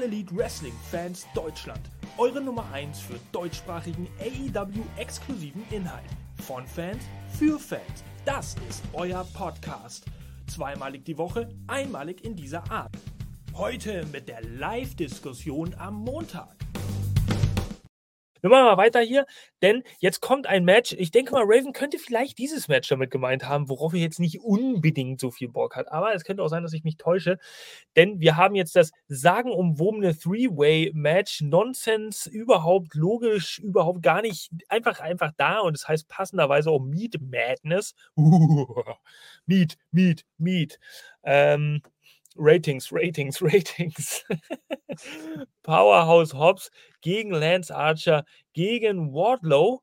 All Elite Wrestling Fans Deutschland. Eure Nummer 1 für deutschsprachigen AEW exklusiven Inhalt. Von Fans für Fans. Das ist euer Podcast. Zweimalig die Woche, einmalig in dieser Art. Heute mit der Live-Diskussion am Montag. Wir machen mal weiter hier, denn jetzt kommt ein Match. Ich denke mal, Raven könnte vielleicht dieses Match damit gemeint haben, worauf er jetzt nicht unbedingt so viel Bock hat. Aber es könnte auch sein, dass ich mich täusche, denn wir haben jetzt das sagenumwobene Three-Way-Match. Nonsense, überhaupt logisch, überhaupt gar nicht, einfach, einfach da und es das heißt passenderweise auch Meat Madness. Meat, Meat, Meat. Ähm, Ratings, Ratings, Ratings. Powerhouse Hobbs gegen Lance Archer, gegen Wardlow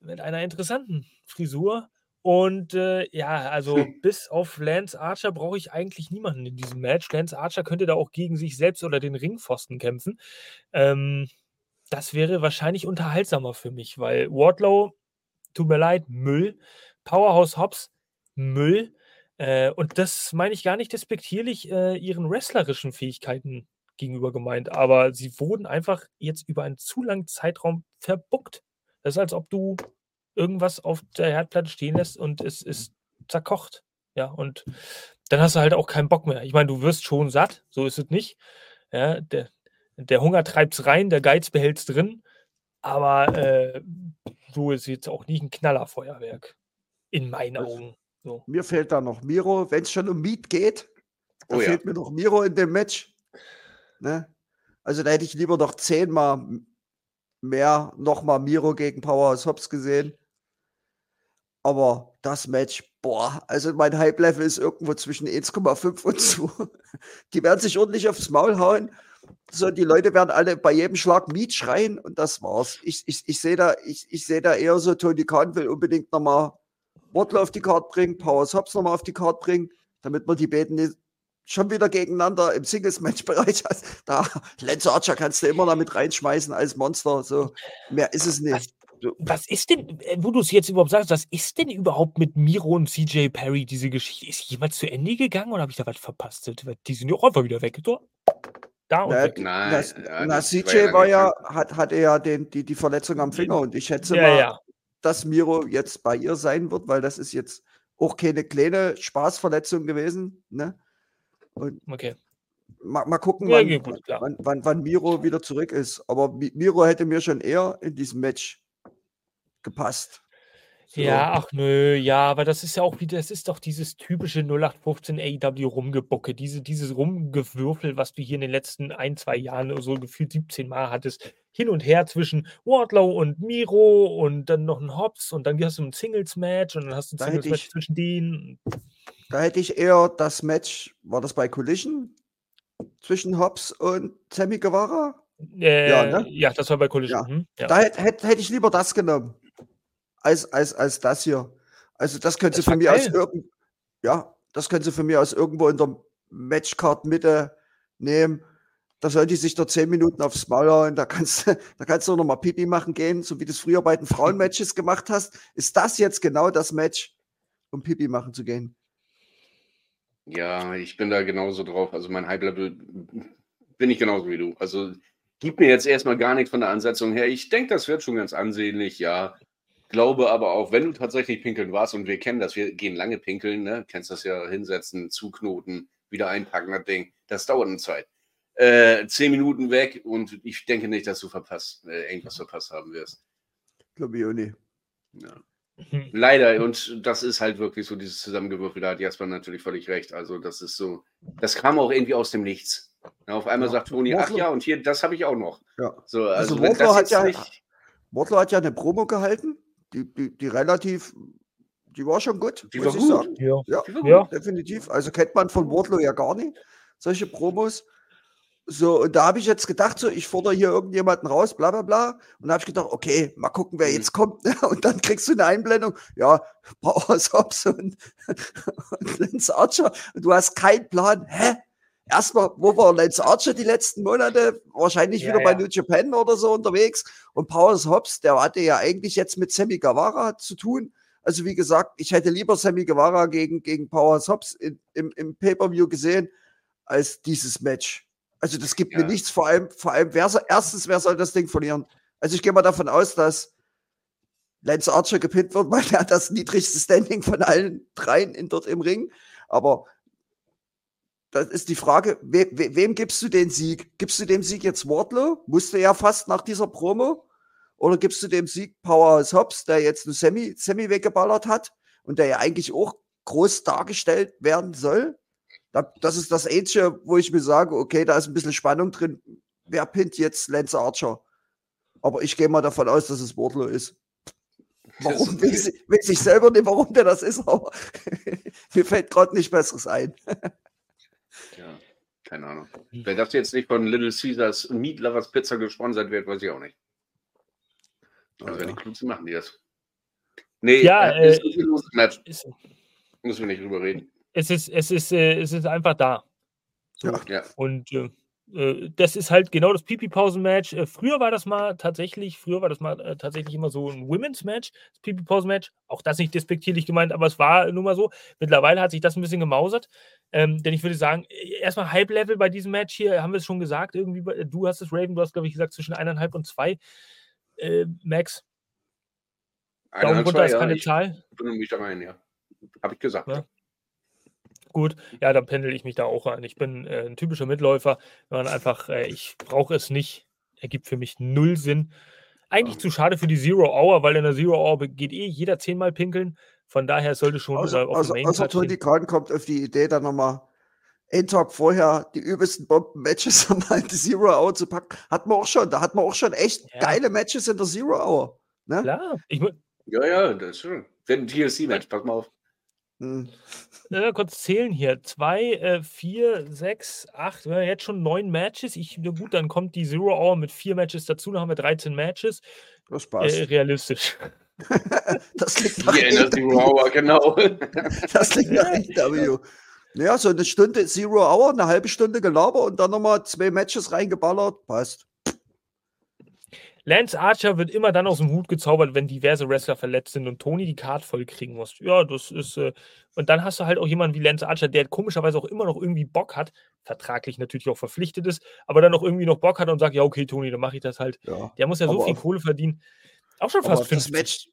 mit einer interessanten Frisur. Und äh, ja, also bis auf Lance Archer brauche ich eigentlich niemanden in diesem Match. Lance Archer könnte da auch gegen sich selbst oder den Ringpfosten kämpfen. Ähm, das wäre wahrscheinlich unterhaltsamer für mich, weil Wardlow, tut mir leid, Müll. Powerhouse Hobbs, Müll. Äh, und das meine ich gar nicht despektierlich äh, ihren wrestlerischen Fähigkeiten gegenüber gemeint, aber sie wurden einfach jetzt über einen zu langen Zeitraum verbuckt. Das ist, als ob du irgendwas auf der Herdplatte stehen lässt und es ist zerkocht. Ja, und dann hast du halt auch keinen Bock mehr. Ich meine, du wirst schon satt, so ist es nicht. Ja, der, der Hunger treibt's rein, der Geiz behält's drin, aber äh, so ist jetzt auch nicht ein Knallerfeuerwerk. In meinen Augen. So. Mir fehlt da noch Miro, wenn es schon um Meat geht. Da oh, fehlt ja. mir noch Miro in dem Match. Ne? Also da hätte ich lieber noch zehnmal mehr nochmal Miro gegen Powerhouse Hobbs gesehen. Aber das Match, boah, also mein Hype-Level ist irgendwo zwischen 1,5 und 2. Die werden sich ordentlich aufs Maul hauen. So, die Leute werden alle bei jedem Schlag Miet schreien und das war's. Ich, ich, ich sehe da, ich, ich seh da eher so, Tony Khan will unbedingt nochmal Wardlow auf die Karte bringen, Power Hobbs nochmal auf die Karte bringen, damit man die beiden nicht schon wieder gegeneinander im Singles-Match-Bereich hast. Da, Lance Archer kannst du immer noch mit reinschmeißen als Monster. So, mehr ist es nicht. Was, was ist denn, äh, wo du es jetzt überhaupt sagst, was ist denn überhaupt mit Miro und CJ Perry, diese Geschichte? Ist jemals zu Ende gegangen oder habe ich da was verpasst? Die sind ja auch einfach wieder weg. So. Da und na, weg. Nein, das, ja, na, CJ war ja, hat, hatte ja den, die, die Verletzung am Finger und ich schätze ja, mal, ja dass Miro jetzt bei ihr sein wird, weil das ist jetzt auch keine kleine Spaßverletzung gewesen. Ne? Und okay. Mal, mal gucken, wann, ja, gut, wann, wann, wann, Miro wieder zurück ist. Aber Miro hätte mir schon eher in diesem Match gepasst. So. Ja, ach nö, ja, aber das ist ja auch wieder, das ist doch dieses typische 0815 AEW Rumgebucke, diese, dieses Rumgewürfel, was du hier in den letzten ein, zwei Jahren so gefühlt 17 Mal hattest. Hin und her zwischen Wardlow und Miro und dann noch ein Hobbs und dann hast du ein Singles-Match und dann hast du ein Singles-Match zwischen denen. Da hätte ich eher das Match, war das bei Collision? Zwischen Hobbs und Sammy Guevara? Äh, ja, ne? ja, das war bei Collision. Ja. Hm, ja. Da hätte hätt, hätt ich lieber das genommen als, als, als das hier. Also das könnte für mich aus irgend, ja, das könnte für mich aus irgendwo in der Matchcard-Mitte nehmen. Da sollte ich sich da zehn Minuten aufs Maul hauen. Da kannst, da kannst du noch mal Pipi machen gehen, so wie du es früher bei den Frauenmatches gemacht hast. Ist das jetzt genau das Match, um Pipi machen zu gehen? Ja, ich bin da genauso drauf. Also mein Hype-Level bin ich genauso wie du. Also gib mir jetzt erstmal gar nichts von der Ansetzung her. Ich denke, das wird schon ganz ansehnlich, ja glaube aber auch, wenn du tatsächlich pinkeln warst, und wir kennen das, wir gehen lange pinkeln, ne? kennst das ja, hinsetzen, zuknoten, wieder einpacken, das Ding, das dauert eine Zeit. Äh, zehn Minuten weg und ich denke nicht, dass du verpasst, äh, irgendwas verpasst haben wirst. Glaube ich auch nicht. Ja. Leider, und das ist halt wirklich so dieses Zusammengewürfel, da hat Jasper natürlich völlig recht. Also, das ist so, das kam auch irgendwie aus dem Nichts. Ja, auf einmal ja. sagt Toni, ach ja, und hier, das habe ich auch noch. Ja. So, also, also Wardlow, hat ja, nicht... hat ja eine Promo gehalten die, die, die relativ, die war schon gut, die ich gut. sagen. Ja, ja, ja. definitiv. Also kennt man von Wardlow ja gar nicht, solche Promos. So, und da habe ich jetzt gedacht, so, ich fordere hier irgendjemanden raus, bla bla bla. Und da habe ich gedacht, okay, mal gucken, wer mhm. jetzt kommt. Ne? Und dann kriegst du eine Einblendung, ja, Power Hobbs und, und Lance Archer. Und du hast keinen Plan, hä? erstmal, wo war Lance Archer die letzten Monate? Wahrscheinlich ja, wieder ja. bei New Japan oder so unterwegs. Und Powers Hobbs, der hatte ja eigentlich jetzt mit Sammy Guevara zu tun. Also wie gesagt, ich hätte lieber Sammy Guevara gegen, gegen Powers Hobbs in, im, im Pay-Per-View gesehen, als dieses Match. Also das gibt ja. mir nichts, vor allem, vor allem, wer soll, erstens, wer soll das Ding verlieren? Also ich gehe mal davon aus, dass Lance Archer gepinnt wird, weil er hat das niedrigste Standing von allen dreien in, dort im Ring. Aber das ist die Frage, we, we, wem gibst du den Sieg? Gibst du dem Sieg jetzt Wardlow? Musste ja fast nach dieser Promo. Oder gibst du dem Sieg Powerhouse Hobbs, der jetzt ein Semi, Semi weggeballert hat und der ja eigentlich auch groß dargestellt werden soll? Das ist das Einzige, wo ich mir sage, okay, da ist ein bisschen Spannung drin. Wer pinnt jetzt Lance Archer? Aber ich gehe mal davon aus, dass es Wardlow ist. Warum weiß ich, weiß ich selber nicht, warum der das ist, aber mir fällt gerade nicht Besseres ein. ja, keine Ahnung. Wer das jetzt nicht von Little Caesars Meat Lovers Pizza gesponsert wird, weiß ich auch nicht. Also, oh, wenn ja. die klug machen die das. Nee, ja, äh, ist, äh, ist, Match. Ist, Müssen wir nicht drüber reden. Es ist, es ist, äh, es ist einfach da. So. Ja. Und äh, äh, das ist halt genau das Pipi-Pausen-Match. Äh, früher war das mal tatsächlich, früher war das mal äh, tatsächlich immer so ein Women's-Match, das Pipi-Pausen-Match. Auch das nicht despektierlich gemeint, aber es war nun mal so. Mittlerweile hat sich das ein bisschen gemausert. Ähm, denn ich würde sagen, erstmal Hype-Level bei diesem Match hier, haben wir es schon gesagt, irgendwie, du hast es, Raven, du hast, glaube ich, gesagt, zwischen eineinhalb und zwei. Äh, Max. Daumen runter ist keine ja, Zahl. Ich bin mich da rein, ja. Habe ich gesagt. Ja. Gut, ja, dann pendel ich mich da auch ein. Ich bin äh, ein typischer Mitläufer, wenn man einfach, äh, ich brauche es nicht, ergibt für mich null Sinn. Eigentlich ja. zu schade für die Zero Hour, weil in der Zero Hour geht eh jeder zehnmal pinkeln. Von daher sollte schon also, auf also, also Tony Khan kommt auf die Idee, dann nochmal einen Tag vorher die übelsten Bomben-Matches an die Zero Hour zu packen. Hat man auch schon, da hat man auch schon echt ja. geile Matches in der Zero Hour. Ne? Klar. Ich, ja, ja, das ist schön. Wenn ein TLC-Match, pass mal auf. Hm. Ja, kurz zählen hier. Zwei, äh, vier, sechs, acht, ja, jetzt schon neun Matches. Ich, na gut, dann kommt die Zero Hour mit vier Matches dazu, dann haben wir 13 Matches. Das passt. Äh, realistisch. das liegt nach yeah, in Zero Hour, genau. das liegt nach EW. Ja, so eine Stunde Zero Hour, eine halbe Stunde Gelaber und dann nochmal zwei Matches reingeballert. Passt. Lance Archer wird immer dann aus dem Hut gezaubert, wenn diverse Wrestler verletzt sind und Tony die Card voll kriegen muss. Ja, das ist. Äh, und dann hast du halt auch jemanden wie Lance Archer, der komischerweise auch immer noch irgendwie Bock hat, vertraglich natürlich auch verpflichtet ist, aber dann auch irgendwie noch Bock hat und sagt: Ja, okay, Tony, dann mache ich das halt. Ja, der muss ja so viel Kohle verdienen. Auch schon fast 50. Das Match,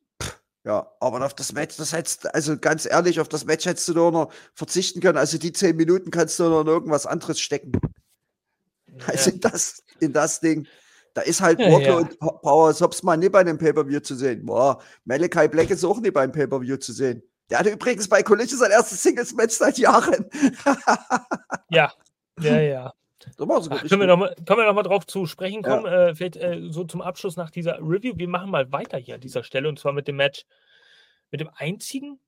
ja, aber auf das Match, das hättest also ganz ehrlich, auf das Match hättest du nur noch verzichten können. Also die zehn Minuten kannst du noch in irgendwas anderes stecken. Ja. Also in das, in das Ding. Da ist halt ja, Walker ja. und Power Sobs mal nicht bei einem Pay-Per-View zu sehen. Boah, Malachi Black ist auch nicht beim Pay-Per-View zu sehen. Der hatte übrigens bei Collision sein erstes Singles-Match seit Jahren. ja, ja, ja. Ach, können, wir noch mal, können wir noch mal drauf zu sprechen kommen? Ja. Äh, vielleicht äh, so zum Abschluss nach dieser Review. Wir machen mal weiter hier an dieser Stelle und zwar mit dem Match, mit dem einzigen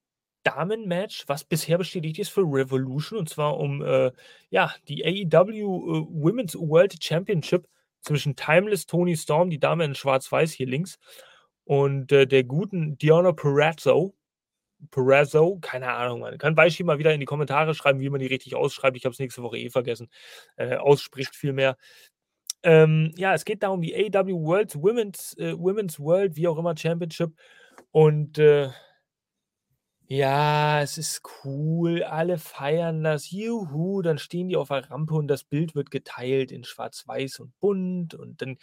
Damen-Match, was bisher bestätigt ist für Revolution und zwar um äh, ja, die AEW äh, Women's World Championship zwischen Timeless Tony Storm, die Dame in Schwarz-Weiß hier links, und äh, der guten Diana Perazzo. Perazzo, keine Ahnung, man kann Weishi mal wieder in die Kommentare schreiben, wie man die richtig ausschreibt. Ich habe es nächste Woche eh vergessen. Äh, ausspricht vielmehr. Ähm, ja, es geht darum die AW World Women's, äh, Women's World, wie auch immer, Championship. Und äh, ja, es ist cool, alle feiern das, juhu, dann stehen die auf der Rampe und das Bild wird geteilt in schwarz-weiß und bunt und dann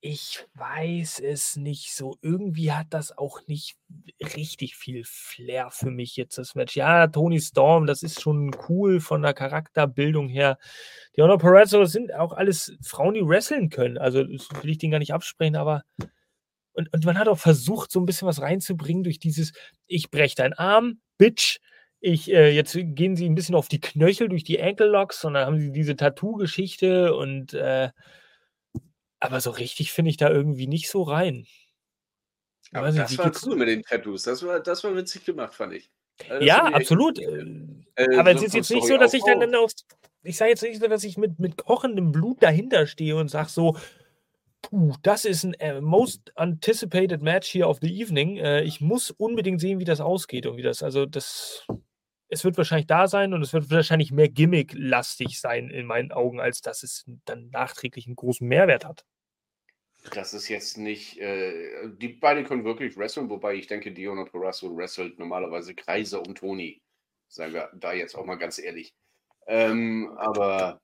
ich weiß es nicht so. Irgendwie hat das auch nicht richtig viel Flair für mich jetzt, das Match. Ja, Tony Storm, das ist schon cool von der Charakterbildung her. Die Honor das sind auch alles Frauen, die wresteln können. Also, das will ich denen gar nicht absprechen, aber und, und man hat auch versucht, so ein bisschen was reinzubringen durch dieses, ich breche deinen Arm, Bitch. Ich, äh, jetzt gehen sie ein bisschen auf die Knöchel durch die Ankle Locks und dann haben sie diese Tattoo-Geschichte und äh, aber so richtig finde ich da irgendwie nicht so rein. Aber nicht, das war cool mit den Tattoos. Das war, das war witzig gemacht, fand ich. Also ja, absolut. Äh, aber so es ist jetzt nicht so, dass ich dann, dann auf, ich sage jetzt nicht so, dass ich mit, mit kochendem Blut dahinter stehe und sage so, Puh, das ist ein äh, most anticipated Match hier of the evening. Äh, ich muss unbedingt sehen, wie das ausgeht und wie das, also das, es wird wahrscheinlich da sein und es wird wahrscheinlich mehr Gimmick-lastig sein in meinen Augen, als dass es dann nachträglich einen großen Mehrwert hat. Das ist jetzt nicht, äh, die beiden können wirklich wresteln, wobei ich denke, Dion und Horacio wrestelt normalerweise Kreise um Toni. Sagen wir da jetzt auch mal ganz ehrlich. Ähm, aber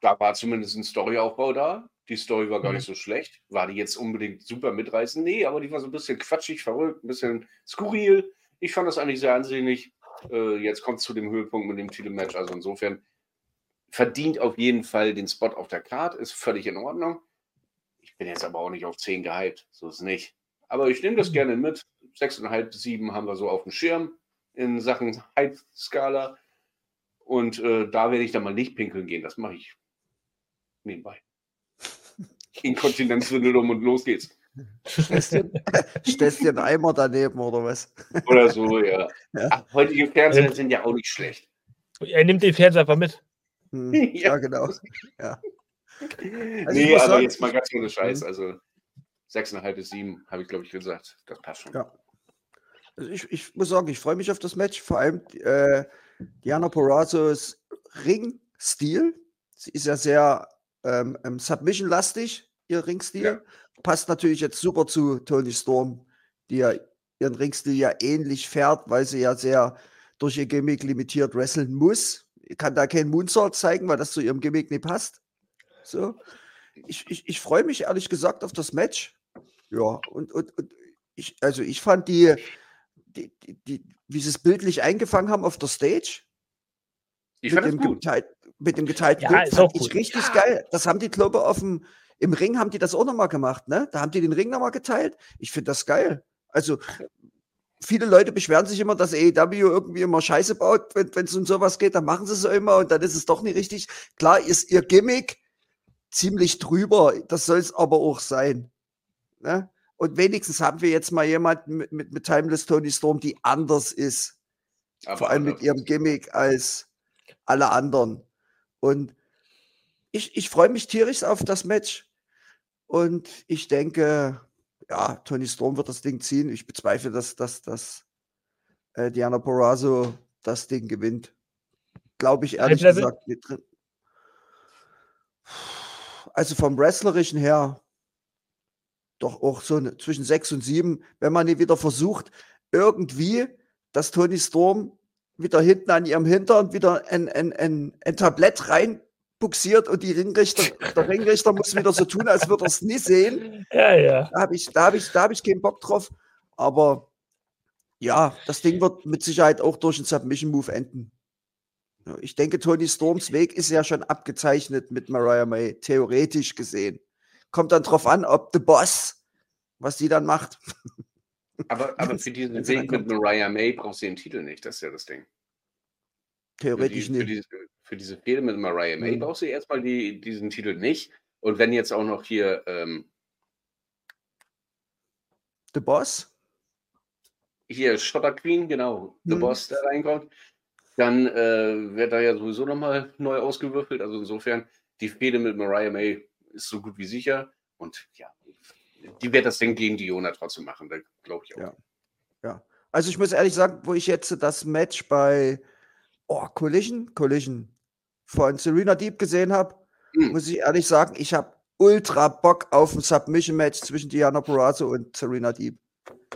da war zumindest ein Storyaufbau da. Die Story war gar mhm. nicht so schlecht. War die jetzt unbedingt super mitreißend? Nee, aber die war so ein bisschen quatschig, verrückt, ein bisschen skurril. Ich fand das eigentlich sehr ansehnlich. Äh, jetzt kommt es zu dem Höhepunkt mit dem Titelmatch. Also insofern verdient auf jeden Fall den Spot auf der Card, ist völlig in Ordnung. Ich bin jetzt aber auch nicht auf 10 gehypt, so ist es nicht. Aber ich nehme das mhm. gerne mit. 6,5 bis 7 haben wir so auf dem Schirm in Sachen Hype-Skala. Und äh, da werde ich dann mal nicht pinkeln gehen. Das mache ich nebenbei. Inkontinenzwindel um und los geht's. Stellst dir einen Eimer daneben oder was? Oder so, ja. ja. Ach, heutige Fernseher sind ja auch nicht schlecht. Er nimmt den Fernseher einfach mit. Hm, ja. ja. genau. Ja. Also nee, aber sagen, jetzt mal ganz ohne Scheiß. Hm. Also 6,5 bis 7 habe ich, glaube ich, gesagt. Das passt schon. Ja. Also ich, ich muss sagen, ich freue mich auf das Match. Vor allem äh, Diana Porrazos Ring-Stil. Sie ist ja sehr ähm, ähm, Submission-lastig, ihr Ringstil. Ja. Passt natürlich jetzt super zu Tony Storm, die ja ihren Ringstil ja ähnlich fährt, weil sie ja sehr durch ihr Gimmick limitiert wresteln muss. Ich kann da keinen Moonsault zeigen, weil das zu ihrem Gimmick nicht passt. So. Ich, ich, ich freue mich ehrlich gesagt auf das Match. Ja, und, und, und ich, also ich fand die, die, die, die, wie sie es bildlich eingefangen haben auf der Stage. Ich fand das gut. Geteilt, mit dem geteilten ja, Bild fand ich richtig ja. geil. Das haben die, glaube ich, auf dem, im Ring haben die das auch nochmal gemacht, ne? Da haben die den Ring nochmal geteilt. Ich finde das geil. Also, viele Leute beschweren sich immer, dass AEW irgendwie immer Scheiße baut, wenn es um sowas geht, dann machen sie es so immer und dann ist es doch nicht richtig. Klar ist ihr Gimmick ziemlich drüber, das soll es aber auch sein. Ne? Und wenigstens haben wir jetzt mal jemanden mit, mit, mit Timeless Tony Storm, die anders ist. Aber Vor allem mit ihrem Gimmick als alle anderen. Und ich, ich freue mich tierisch auf das Match. Und ich denke, ja, Tony Storm wird das Ding ziehen. Ich bezweifle, dass, dass, dass äh, Diana Porrazzo das Ding gewinnt. Glaube ich ehrlich gesagt nicht drin. Also vom Wrestlerischen her doch auch so eine, zwischen sechs und sieben, wenn man nie wieder versucht, irgendwie, dass Tony Storm wieder hinten an ihrem Hintern wieder ein, ein, ein, ein Tablett reinbuxiert und die Ringrichter, der Ringrichter muss wieder so tun, als würde er es nie sehen. Ja, ja. Da habe ich, da hab ich, da hab ich keinen Bock drauf. Aber ja, das Ding wird mit Sicherheit auch durch einen Submission-Move enden. Ich denke, Tony Storms Weg ist ja schon abgezeichnet mit Mariah May, theoretisch gesehen. Kommt dann drauf an, ob The Boss, was die dann macht. Aber, aber für diesen Weg mit Mariah May brauchst du den Titel nicht, das ist ja das Ding. Theoretisch für die, nicht. Für diese, für diese Fehde mit Mariah May mhm. brauchst du erstmal die, diesen Titel nicht. Und wenn jetzt auch noch hier ähm, The Boss? Hier Schotter Queen, genau, The mhm. Boss, der reinkommt, dann äh, wird da ja sowieso nochmal neu ausgewürfelt. Also insofern, die Fehde mit Mariah May ist so gut wie sicher. Und ja, die wird das Ding gegen Diona trotzdem machen, da glaube ich auch. Ja. ja. Also ich muss ehrlich sagen, wo ich jetzt das Match bei oh, Collision, Collision von Serena Deep gesehen habe, hm. muss ich ehrlich sagen, ich habe ultra Bock auf ein Submission-Match zwischen Diana Perazzo und Serena Deep.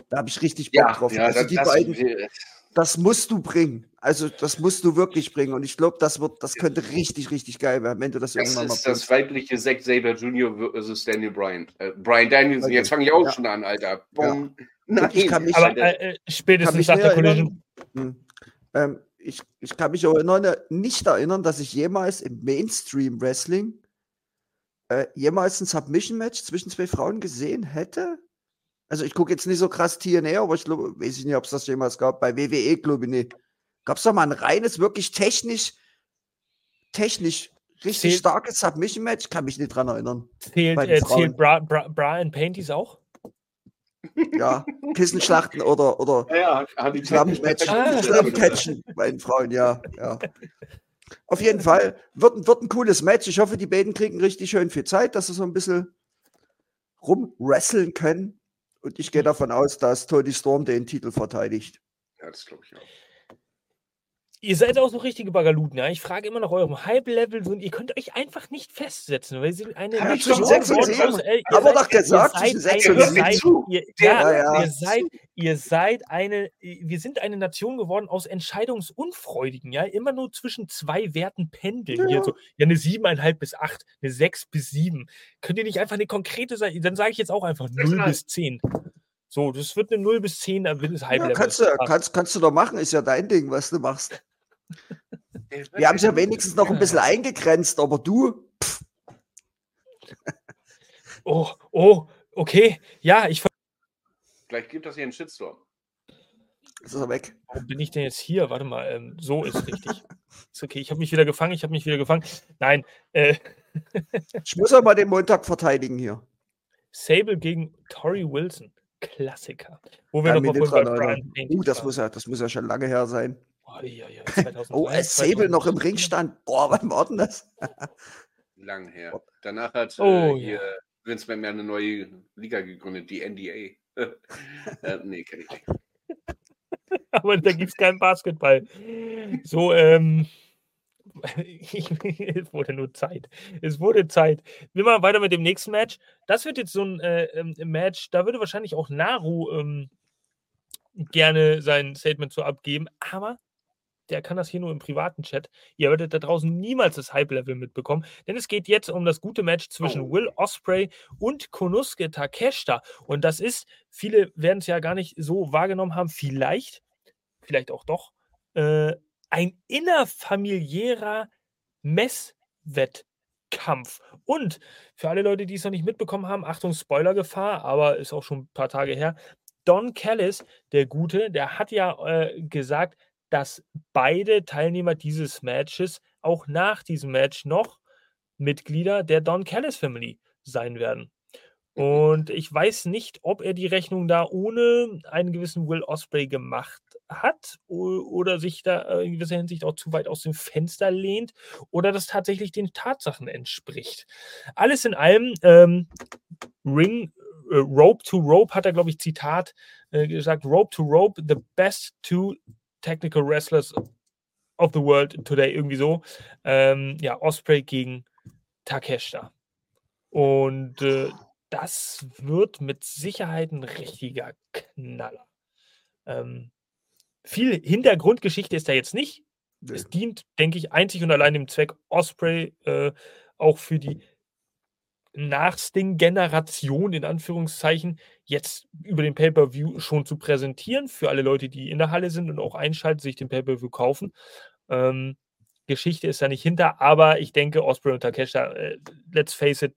Da habe ich richtig Bock ja, drauf. Ja, also die das, beiden, das musst du bringen. Also das musst du wirklich bringen. Und ich glaube, das wird, das könnte richtig, richtig geil werden, wenn du das, das irgendwann mal. Das ist das weibliche Zack Saber Jr. versus Daniel Bryan. Äh, Brian Danielson. Okay. Jetzt fange ich auch ja. schon an, Alter. Ja. Nein, ich kann mich, aber äh, spätestens nach der Collision. Hm. Ähm, ich, ich kann mich erinnern, nicht erinnern, dass ich jemals im Mainstream Wrestling äh, jemals ein Submission-Match zwischen zwei Frauen gesehen hätte. Also ich gucke jetzt nicht so krass TNA, aber ich glaube, weiß ich nicht, ob es das jemals gab. Bei WWE glaube ich nicht. Gab es da mal ein reines, wirklich technisch, technisch richtig zählt, starkes Submission-Match? Kann mich nicht dran erinnern. Zählt, äh, zählt Bra Bra Brian Painties auch? Ja, Kissenschlachten oder, oder ja, ja, Schlammcatchen bei den Frauen, ja, ja. Auf jeden Fall wird, wird ein cooles Match. Ich hoffe, die beiden kriegen richtig schön viel Zeit, dass sie so ein bisschen rumwresteln können. Und ich gehe davon aus, dass Tony Storm den Titel verteidigt. Ja, das glaube ich auch. Ihr seid auch so richtige Bagaluten, ja. Ich frage immer nach eurem Hype-Level und ihr könnt euch einfach nicht festsetzen, weil sie eine ich schon sechs und sieben. Äh, Aber doch gesagt, ihr seid, ihr seid, ihr, ja, ja, ihr seid, ihr seid eine, wir sind eine Nation geworden aus Entscheidungsunfreudigen, ja. Immer nur zwischen zwei Werten pendeln. Ja, so, ja eine siebeneinhalb bis acht, eine sechs bis sieben. Könnt ihr nicht einfach eine konkrete sein? Dann sage ich jetzt auch einfach null bis zehn. So, das wird eine 0 bis 10 Wins Hype ja, kannst, du, kannst, kannst du doch machen, ist ja dein Ding, was du machst. Wir haben es ja wenigstens noch ein bisschen eingegrenzt, aber du. Pff. Oh, oh, okay. Ja, ich. Gleich gibt das hier einen Shitstorm. Ist er weg? Warum bin ich denn jetzt hier? Warte mal, ähm, so ist richtig. ist okay, ich habe mich wieder gefangen, ich habe mich wieder gefangen. Nein. Äh. ich muss aber den Montag verteidigen hier. Sable gegen Tori Wilson. Klassiker. Wo wir ja, noch mal bei Brian Uh, das muss, ja, das muss ja schon lange her sein. Oh, ja, ja, 2003, oh als Sable noch im Ring stand. Boah, wann war denn das? Lang her. Danach hat oh, äh, hier Vince McMahon eine neue Liga gegründet, die NDA. äh, nee, kenne ich nicht. Aber da gibt es keinen Basketball. So, ähm, es wurde nur Zeit. Es wurde Zeit. Wir machen weiter mit dem nächsten Match. Das wird jetzt so ein äh, ähm, Match, da würde wahrscheinlich auch Naru ähm, gerne sein Statement zu abgeben, aber der kann das hier nur im privaten Chat. Ihr werdet da draußen niemals das Hype-Level mitbekommen, denn es geht jetzt um das gute Match zwischen oh. Will Osprey und Konuske Takeshita. Und das ist, viele werden es ja gar nicht so wahrgenommen haben, vielleicht, vielleicht auch doch, äh, ein innerfamiliärer Messwettkampf. Und für alle Leute, die es noch nicht mitbekommen haben, Achtung, Spoilergefahr, aber ist auch schon ein paar Tage her. Don Callis, der Gute, der hat ja äh, gesagt, dass beide Teilnehmer dieses Matches auch nach diesem Match noch Mitglieder der Don Callis Family sein werden. Mhm. Und ich weiß nicht, ob er die Rechnung da ohne einen gewissen Will Osprey gemacht hat oder sich da in gewisser Hinsicht auch zu weit aus dem Fenster lehnt oder das tatsächlich den Tatsachen entspricht. Alles in allem, ähm, Ring, äh, Rope to Rope hat er, glaube ich, Zitat äh, gesagt, Rope to Rope, the best two technical wrestlers of the world today, irgendwie so. Ähm, ja, Osprey gegen Takeshita. Und äh, das wird mit Sicherheit ein richtiger Knaller. Ähm, viel Hintergrundgeschichte ist da jetzt nicht. Es dient, denke ich, einzig und allein dem Zweck, Osprey äh, auch für die Nach-Sting-Generation in Anführungszeichen jetzt über den Pay-Per-View schon zu präsentieren für alle Leute, die in der Halle sind und auch einschalten, sich den Pay-Per-View kaufen. Ähm, Geschichte ist da nicht hinter, aber ich denke, Osprey und Takesha, äh, let's face it,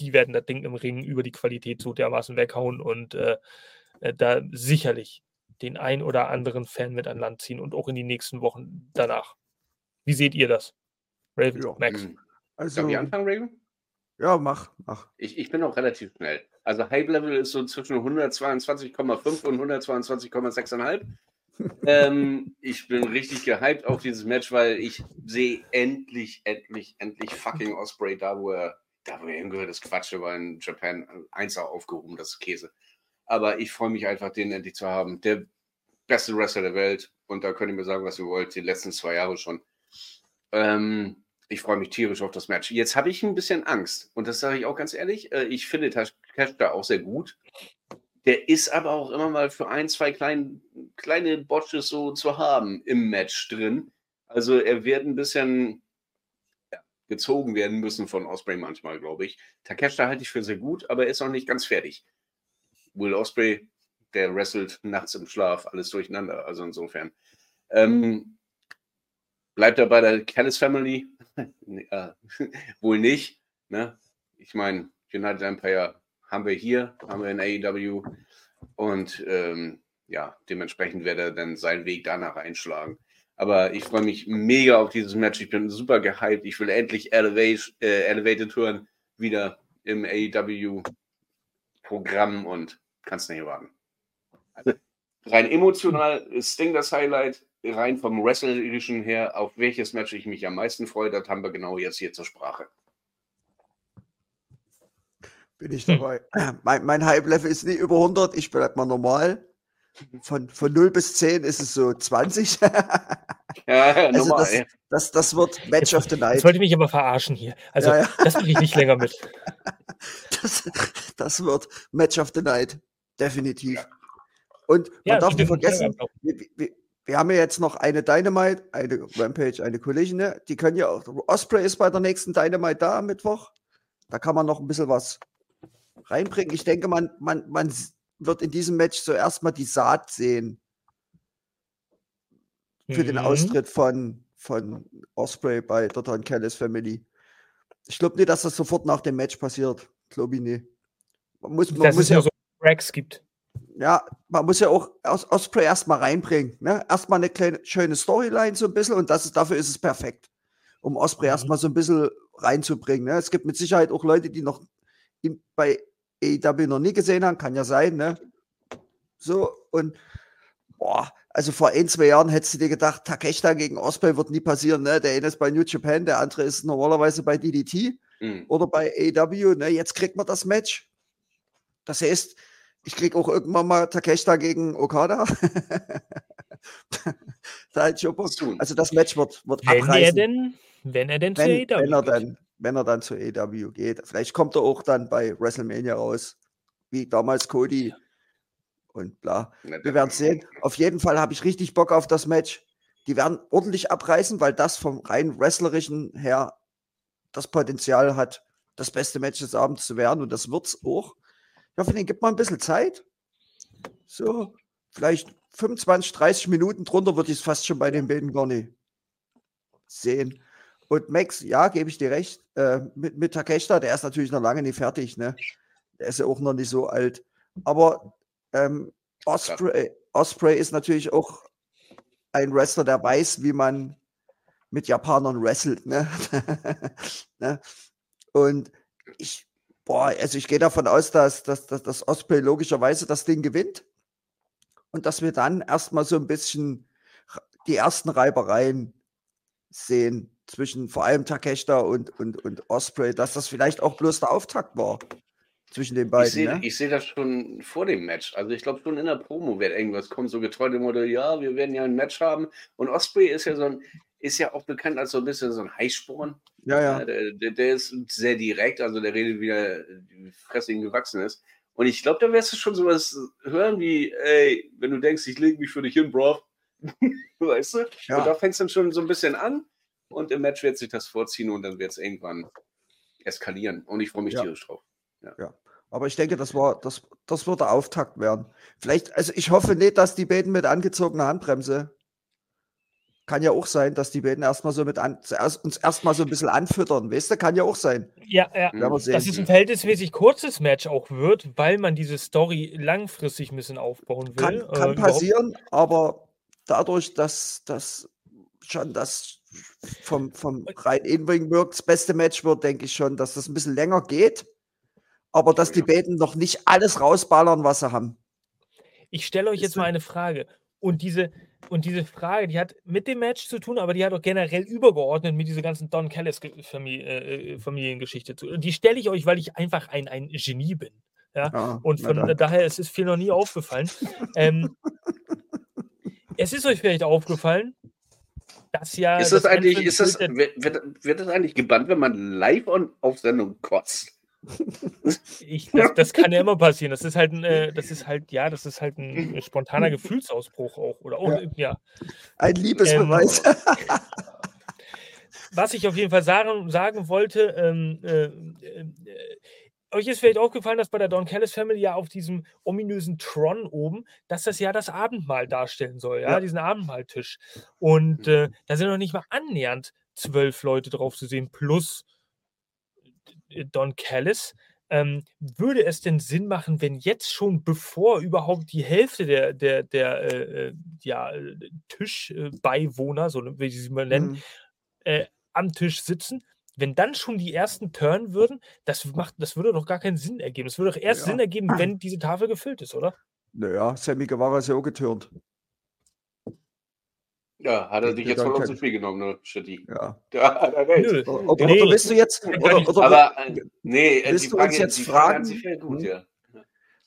die werden das Ding im Ring über die Qualität so dermaßen weghauen und äh, äh, da sicherlich den ein oder anderen Fan mit an Land ziehen und auch in die nächsten Wochen danach. Wie seht ihr das? Raven, ja. Max. Hm. Also, Darf ich anfangen, Raven? Ja, mach, mach. Ich, ich bin auch relativ schnell. Also Hype Level ist so zwischen 122,5 und 122,6,5. ähm, ich bin richtig gehypt auf dieses Match, weil ich sehe endlich, endlich, endlich fucking Osprey da, wo er da wo er hingehört, das Quatsch, aber in Japan 1 aufgehoben, das ist Käse. Aber ich freue mich einfach, den endlich zu haben. Der beste Wrestler der Welt. Und da könnt ihr mir sagen, was ihr wollt, die letzten zwei Jahre schon. Ähm, ich freue mich tierisch auf das Match. Jetzt habe ich ein bisschen Angst. Und das sage ich auch ganz ehrlich. Äh, ich finde da auch sehr gut. Der ist aber auch immer mal für ein, zwei klein, kleine Botches so zu haben im Match drin. Also er wird ein bisschen gezogen werden müssen von Osprey manchmal, glaube ich. Takeshita halte ich für sehr gut, aber er ist noch nicht ganz fertig. Will Osprey, der wrestelt nachts im Schlaf, alles durcheinander. Also insofern. Ähm, bleibt er bei der Callis Family? Äh, wohl nicht. Ne? Ich meine, United Empire haben wir hier, haben wir in AEW und ähm, ja, dementsprechend wird er dann seinen Weg danach einschlagen. Aber ich freue mich mega auf dieses Match. Ich bin super gehypt. Ich will endlich Elevate, äh, Elevated hören wieder im AEW-Programm und kann es nicht warten. Also, rein emotional ist Sting das Highlight. Rein vom Wrestlerischen her, auf welches Match ich mich am meisten freue, das haben wir genau jetzt hier zur Sprache. Bin ich dabei. Hm. Mein, mein Hype-Level ist nicht über 100. Ich bleibe mal normal. von, von 0 bis 10 ist es so 20. Ja, also normal, das, das, das, wird Match of the Night. Das wollte mich aber verarschen hier. Also, ja, ja. das mache ich nicht länger mit. Das, das wird Match of the Night. Definitiv. Und man ja, darf nicht vergessen, wir, wir, wir, haben ja jetzt noch eine Dynamite, eine Rampage, eine Collision. Ne? Die können ja auch. Osprey ist bei der nächsten Dynamite da am Mittwoch. Da kann man noch ein bisschen was reinbringen. Ich denke, man, man, man wird in diesem Match zuerst mal die Saat sehen für mhm. den Austritt von, von Osprey bei der Don Callis Family. Ich glaube nicht, dass das sofort nach dem Match passiert. Glaube ich nicht. Man muss, man dass muss es ja so Cracks gibt. Ja, man muss ja auch Os Osprey erstmal reinbringen. Ne? Erstmal eine kleine, schöne Storyline so ein bisschen und das ist, dafür ist es perfekt. Um Osprey mhm. erstmal so ein bisschen reinzubringen. Ne? Es gibt mit Sicherheit auch Leute, die noch ihn bei AEW noch nie gesehen haben, kann ja sein, ne? So, und boah, also vor ein, zwei Jahren hättest du dir gedacht, Takeshita gegen Osprey wird nie passieren, ne? Der eine ist bei New Japan, der andere ist normalerweise bei DDT mhm. oder bei AEW, ne? Jetzt kriegt man das Match. Das heißt, ich krieg auch irgendwann mal Takeshita gegen Okada. da halt schon Also das Match wird, wird wenn abreißen. Er denn, wenn er denn wenn, zu AEW wenn er dann, wenn er dann zu AEW geht. Vielleicht kommt er auch dann bei WrestleMania raus, wie damals Cody und bla. Wir werden sehen. Auf jeden Fall habe ich richtig Bock auf das Match. Die werden ordentlich abreißen, weil das vom rein wrestlerischen her das Potenzial hat, das beste Match des Abends zu werden und das wird es auch. Ich hoffe, denen gibt man ein bisschen Zeit. So, vielleicht 25, 30 Minuten drunter würde ich es fast schon bei den beiden gar nicht sehen. Und Max, ja, gebe ich dir recht, äh, mit, mit Takeshita, der ist natürlich noch lange nicht fertig, ne? Der ist ja auch noch nicht so alt. Aber ähm, Osprey, Osprey ist natürlich auch ein Wrestler, der weiß, wie man mit Japanern wrestelt, ne? ne? Und ich, boah, also ich gehe davon aus, dass, dass, dass, dass Osprey logischerweise das Ding gewinnt und dass wir dann erstmal so ein bisschen die ersten Reibereien sehen zwischen vor allem Takeshita und, und, und Osprey, dass das vielleicht auch bloß der Auftakt war zwischen den beiden. Ich sehe ne? seh das schon vor dem Match. Also ich glaube schon in der Promo wird irgendwas kommen, so getreu dem Motto, ja, wir werden ja ein Match haben. Und Osprey ist ja so ein, ist ja auch bekannt als so ein bisschen so ein Heißsporn. Ja, ja. Der, der, ist sehr direkt, also der redet wie der Fresse ihm gewachsen ist. Und ich glaube, da wirst du schon sowas hören wie, ey, wenn du denkst, ich lege mich für dich hin, Bro. weißt du? Ja. Und da fängst du dann schon so ein bisschen an. Und im Match wird sich das vorziehen und dann wird es irgendwann eskalieren. Und ich freue mich ja. tierisch drauf. Ja. ja. Aber ich denke, das war, das, das wird der Auftakt werden. Vielleicht, also ich hoffe nicht, dass die beiden mit angezogener Handbremse. Kann ja auch sein, dass die beiden erstmal so mit an, uns erstmal so ein bisschen anfüttern. Weißt du, kann ja auch sein. Ja, ja. Dass es ein verhältnismäßig kurzes Match auch wird, weil man diese Story langfristig ein bisschen aufbauen will. Kann, kann äh, passieren, aber dadurch, dass das schon das vom, vom rein In-Ring das beste Match wird, denke ich schon, dass das ein bisschen länger geht, aber dass die beiden noch nicht alles rausballern, was sie haben. Ich stelle euch jetzt mal eine Frage. Und diese, und diese Frage, die hat mit dem Match zu tun, aber die hat auch generell übergeordnet mit dieser ganzen Don Callis Familie, äh, Familiengeschichte zu. Die stelle ich euch, weil ich einfach ein, ein Genie bin. Ja? Ah, und von daher es ist es viel noch nie aufgefallen. ähm, es ist euch vielleicht aufgefallen, das ja. Ist das, das eigentlich, ist das, wird, wird das eigentlich gebannt, wenn man live on, auf Sendung kotzt? Ich, das, das, kann ja immer passieren. Das ist halt ein, äh, das ist halt, ja, das ist halt ein spontaner Gefühlsausbruch auch. Oder auch, ja. ja. Ein Liebesbeweis. Ähm, was ich auf jeden Fall sagen, sagen wollte, ähm, äh, äh, euch ist vielleicht aufgefallen, dass bei der Don Callis Family ja auf diesem ominösen Tron oben, dass das ja das Abendmahl darstellen soll, ja, ja. diesen Abendmahltisch. Und mhm. äh, da sind noch nicht mal annähernd zwölf Leute drauf zu sehen, plus äh, Don Callis. Ähm, würde es denn Sinn machen, wenn jetzt schon, bevor überhaupt die Hälfte der, der, der äh, äh ja, Tischbeiwohner, so wie sie sie mal nennen, mhm. äh, am Tisch sitzen, wenn dann schon die ersten turnen würden, das, macht, das würde doch gar keinen Sinn ergeben. Es würde doch erst ja. Sinn ergeben, wenn diese Tafel gefüllt ist, oder? Naja, Sammy Guevara ist ja auch geturnt. Ja, hat er dich jetzt voll das Spiel genommen, ne, Shitty. Ja. Da hat er recht. Nö. Oder, nee. willst du jetzt. Oder, oder, aber, äh, nee, willst du uns jetzt fragen? Gut, hm? ja.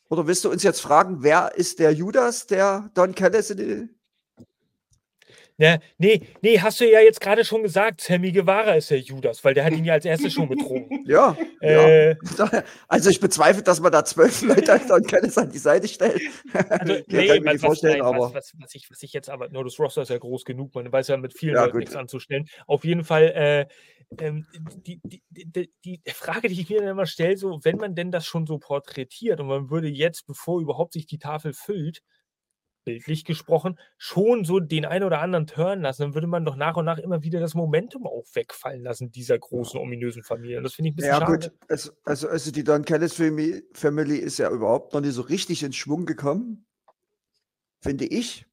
Oder willst du uns jetzt fragen, wer ist der Judas, der Don Callis in die ja, nee, nee, hast du ja jetzt gerade schon gesagt, Sammy Guevara ist der Judas, weil der hat ihn ja als erstes schon betrogen. Ja, äh, ja. Also ich bezweifle, dass man da zwölf Leute Don Callis an die Seite stellt. Also, nee, mir was, vorstellen, nein, aber... Was, was, ich, was ich jetzt aber, nur das Roster ist ja groß genug, man weiß ja mit vielen ja, Leuten nichts anzustellen. Auf jeden Fall, äh, ähm, die, die, die, die, Frage, die ich mir dann immer stelle, so, wenn man denn das schon so porträtiert und man würde jetzt, bevor überhaupt sich die Tafel füllt, bildlich gesprochen, schon so den einen oder anderen Turn lassen, dann würde man doch nach und nach immer wieder das Momentum auch wegfallen lassen, dieser großen, ominösen Familie. Und das finde ich ein bisschen ja, schade. Ja, gut, also, also, also die Don Callis Family ist ja überhaupt noch nicht so richtig in Schwung gekommen, finde ich.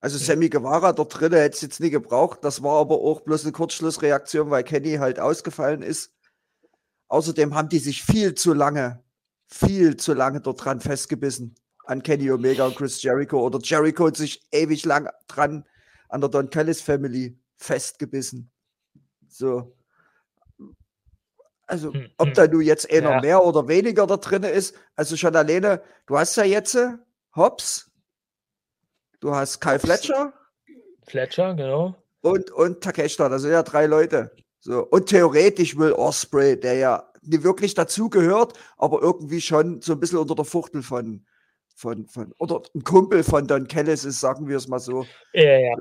Also Sammy Guevara dort drin hätte es jetzt nie gebraucht. Das war aber auch bloß eine Kurzschlussreaktion, weil Kenny halt ausgefallen ist. Außerdem haben die sich viel zu lange, viel zu lange dort dran festgebissen an Kenny Omega und Chris Jericho oder Jericho hat sich ewig lang dran an der Don Callis Family festgebissen. So. Also, hm, ob hm. da nun jetzt einer ja. mehr oder weniger da drin ist, also schon alleine, du hast ja jetzt äh, Hobbs, du hast Kyle Fletcher. Fletcher, genau. Und, und Takeshita, das sind ja drei Leute. So. Und theoretisch will Osprey, der ja nicht wirklich dazugehört, aber irgendwie schon so ein bisschen unter der Fuchtel von, von, von, oder ein Kumpel von Don Kellis ist, sagen wir es mal so. Ja, ja.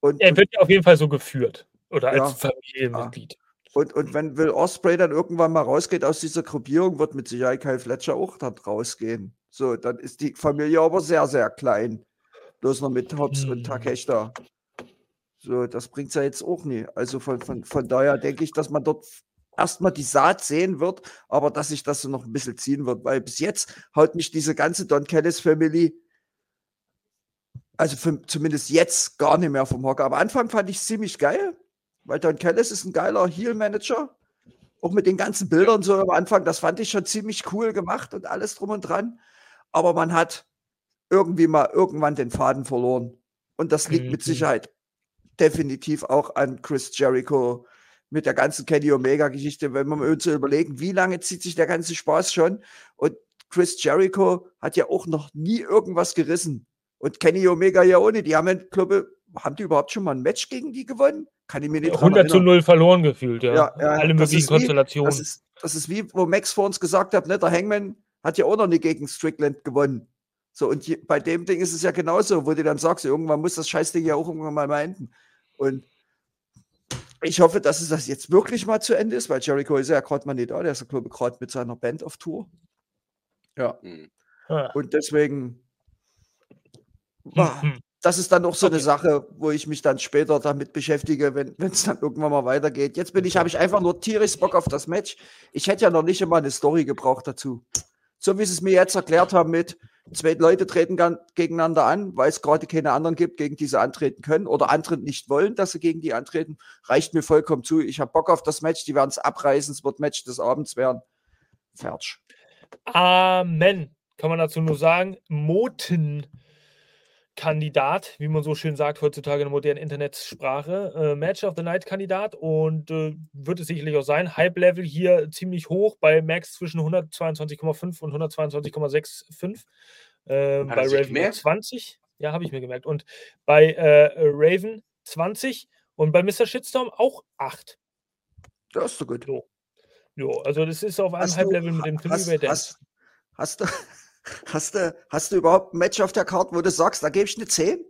Und, er wird ja auf jeden Fall so geführt oder ja, als Familienmitglied. Ja. Und, und wenn Will Osprey dann irgendwann mal rausgeht aus dieser Gruppierung, wird mit Sicherheit Kyle Fletcher auch dann rausgehen. So, dann ist die Familie aber sehr, sehr klein. Bloß noch mit Hobbs hm. und Takeshita. So, das bringt es ja jetzt auch nie. Also von, von, von daher denke ich, dass man dort erstmal die Saat sehen wird, aber dass sich das so noch ein bisschen ziehen wird, weil bis jetzt haut mich diese ganze Don Kellis Family, also für, zumindest jetzt gar nicht mehr vom Hocker. Am Anfang fand ich es ziemlich geil, weil Don Kellis ist ein geiler Heel-Manager. Auch mit den ganzen Bildern so am Anfang, das fand ich schon ziemlich cool gemacht und alles drum und dran. Aber man hat irgendwie mal irgendwann den Faden verloren. Und das liegt mhm. mit Sicherheit definitiv auch an Chris Jericho, mit der ganzen Kenny Omega-Geschichte, wenn man uns überlegen, wie lange zieht sich der ganze Spaß schon? Und Chris Jericho hat ja auch noch nie irgendwas gerissen. Und Kenny Omega ja ohne. Die haben, glaube haben die überhaupt schon mal ein Match gegen die gewonnen? Kann ich mir nicht 100 zu 0 verloren gefühlt, ja. ja, ja Alle möglichen Konstellationen. das, ist, das ist wie, wo Max vor uns gesagt hat, ne, der Hangman hat ja auch noch nie gegen Strickland gewonnen. So, und je, bei dem Ding ist es ja genauso, wo du dann sagst, irgendwann muss das Scheißding ja auch irgendwann mal, mal enden. Und ich hoffe, dass es das jetzt wirklich mal zu Ende ist, weil Jericho ist ja gerade mal nicht da. Der ist ja, glaube ich, gerade mit seiner Band auf Tour. Ja. Mhm. Und deswegen, mhm. das ist dann auch so okay. eine Sache, wo ich mich dann später damit beschäftige, wenn es dann irgendwann mal weitergeht. Jetzt bin ich, habe ich einfach nur tierisch Bock auf das Match. Ich hätte ja noch nicht immer eine Story gebraucht dazu. So wie sie es mir jetzt erklärt haben mit, Zwei Leute treten gegeneinander an, weil es gerade keine anderen gibt, gegen die sie antreten können oder andere nicht wollen, dass sie gegen die antreten. Reicht mir vollkommen zu. Ich habe Bock auf das Match. Die werden es abreißen. Es wird Match des Abends werden. Fertig. Amen. Kann man dazu nur sagen. Moten. Kandidat, wie man so schön sagt heutzutage in der modernen Internetsprache. Äh, Match of the Night Kandidat und äh, wird es sicherlich auch sein. Hype Level hier ziemlich hoch bei Max zwischen 122,5 und 122,65. Äh, bei Raven 20. Ja, habe ich mir gemerkt. Und bei äh, Raven 20 und bei Mr. Shitstorm auch 8. Das ist so gut. Jo. jo also das ist auf einem Hype-Level mit dem Timmy hast, hast, hast, du, Hast du, hast du überhaupt ein Match auf der Karte, wo du sagst, da gebe ich eine 10?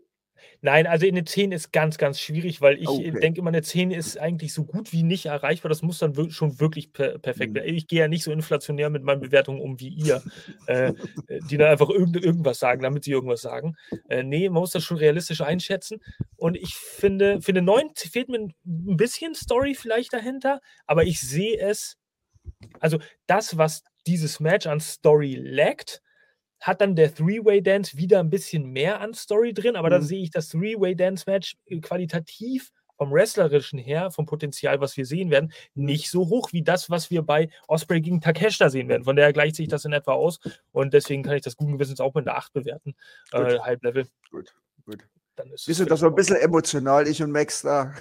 Nein, also eine 10 ist ganz, ganz schwierig, weil ich okay. denke immer, eine 10 ist eigentlich so gut wie nicht erreichbar. Das muss dann wir schon wirklich per perfekt werden. Mhm. Ich gehe ja nicht so inflationär mit meinen Bewertungen um wie ihr, äh, die dann einfach irgend irgendwas sagen, damit sie irgendwas sagen. Äh, nee, man muss das schon realistisch einschätzen. Und ich finde, für eine 9 fehlt mir ein bisschen Story vielleicht dahinter, aber ich sehe es, also das, was dieses Match an Story lackt, hat dann der Three-Way-Dance wieder ein bisschen mehr an Story drin, aber mhm. da sehe ich das Three-Way-Dance-Match äh, qualitativ vom Wrestlerischen her, vom Potenzial, was wir sehen werden, mhm. nicht so hoch wie das, was wir bei Osprey gegen Takeshita sehen werden. Von daher gleicht sich das in etwa aus und deswegen kann ich das guten Gewissens auch mit einer 8 bewerten, äh, Halblevel. Gut, gut. Dann ist Wir sind da so ein bisschen emotional, ich und Max da.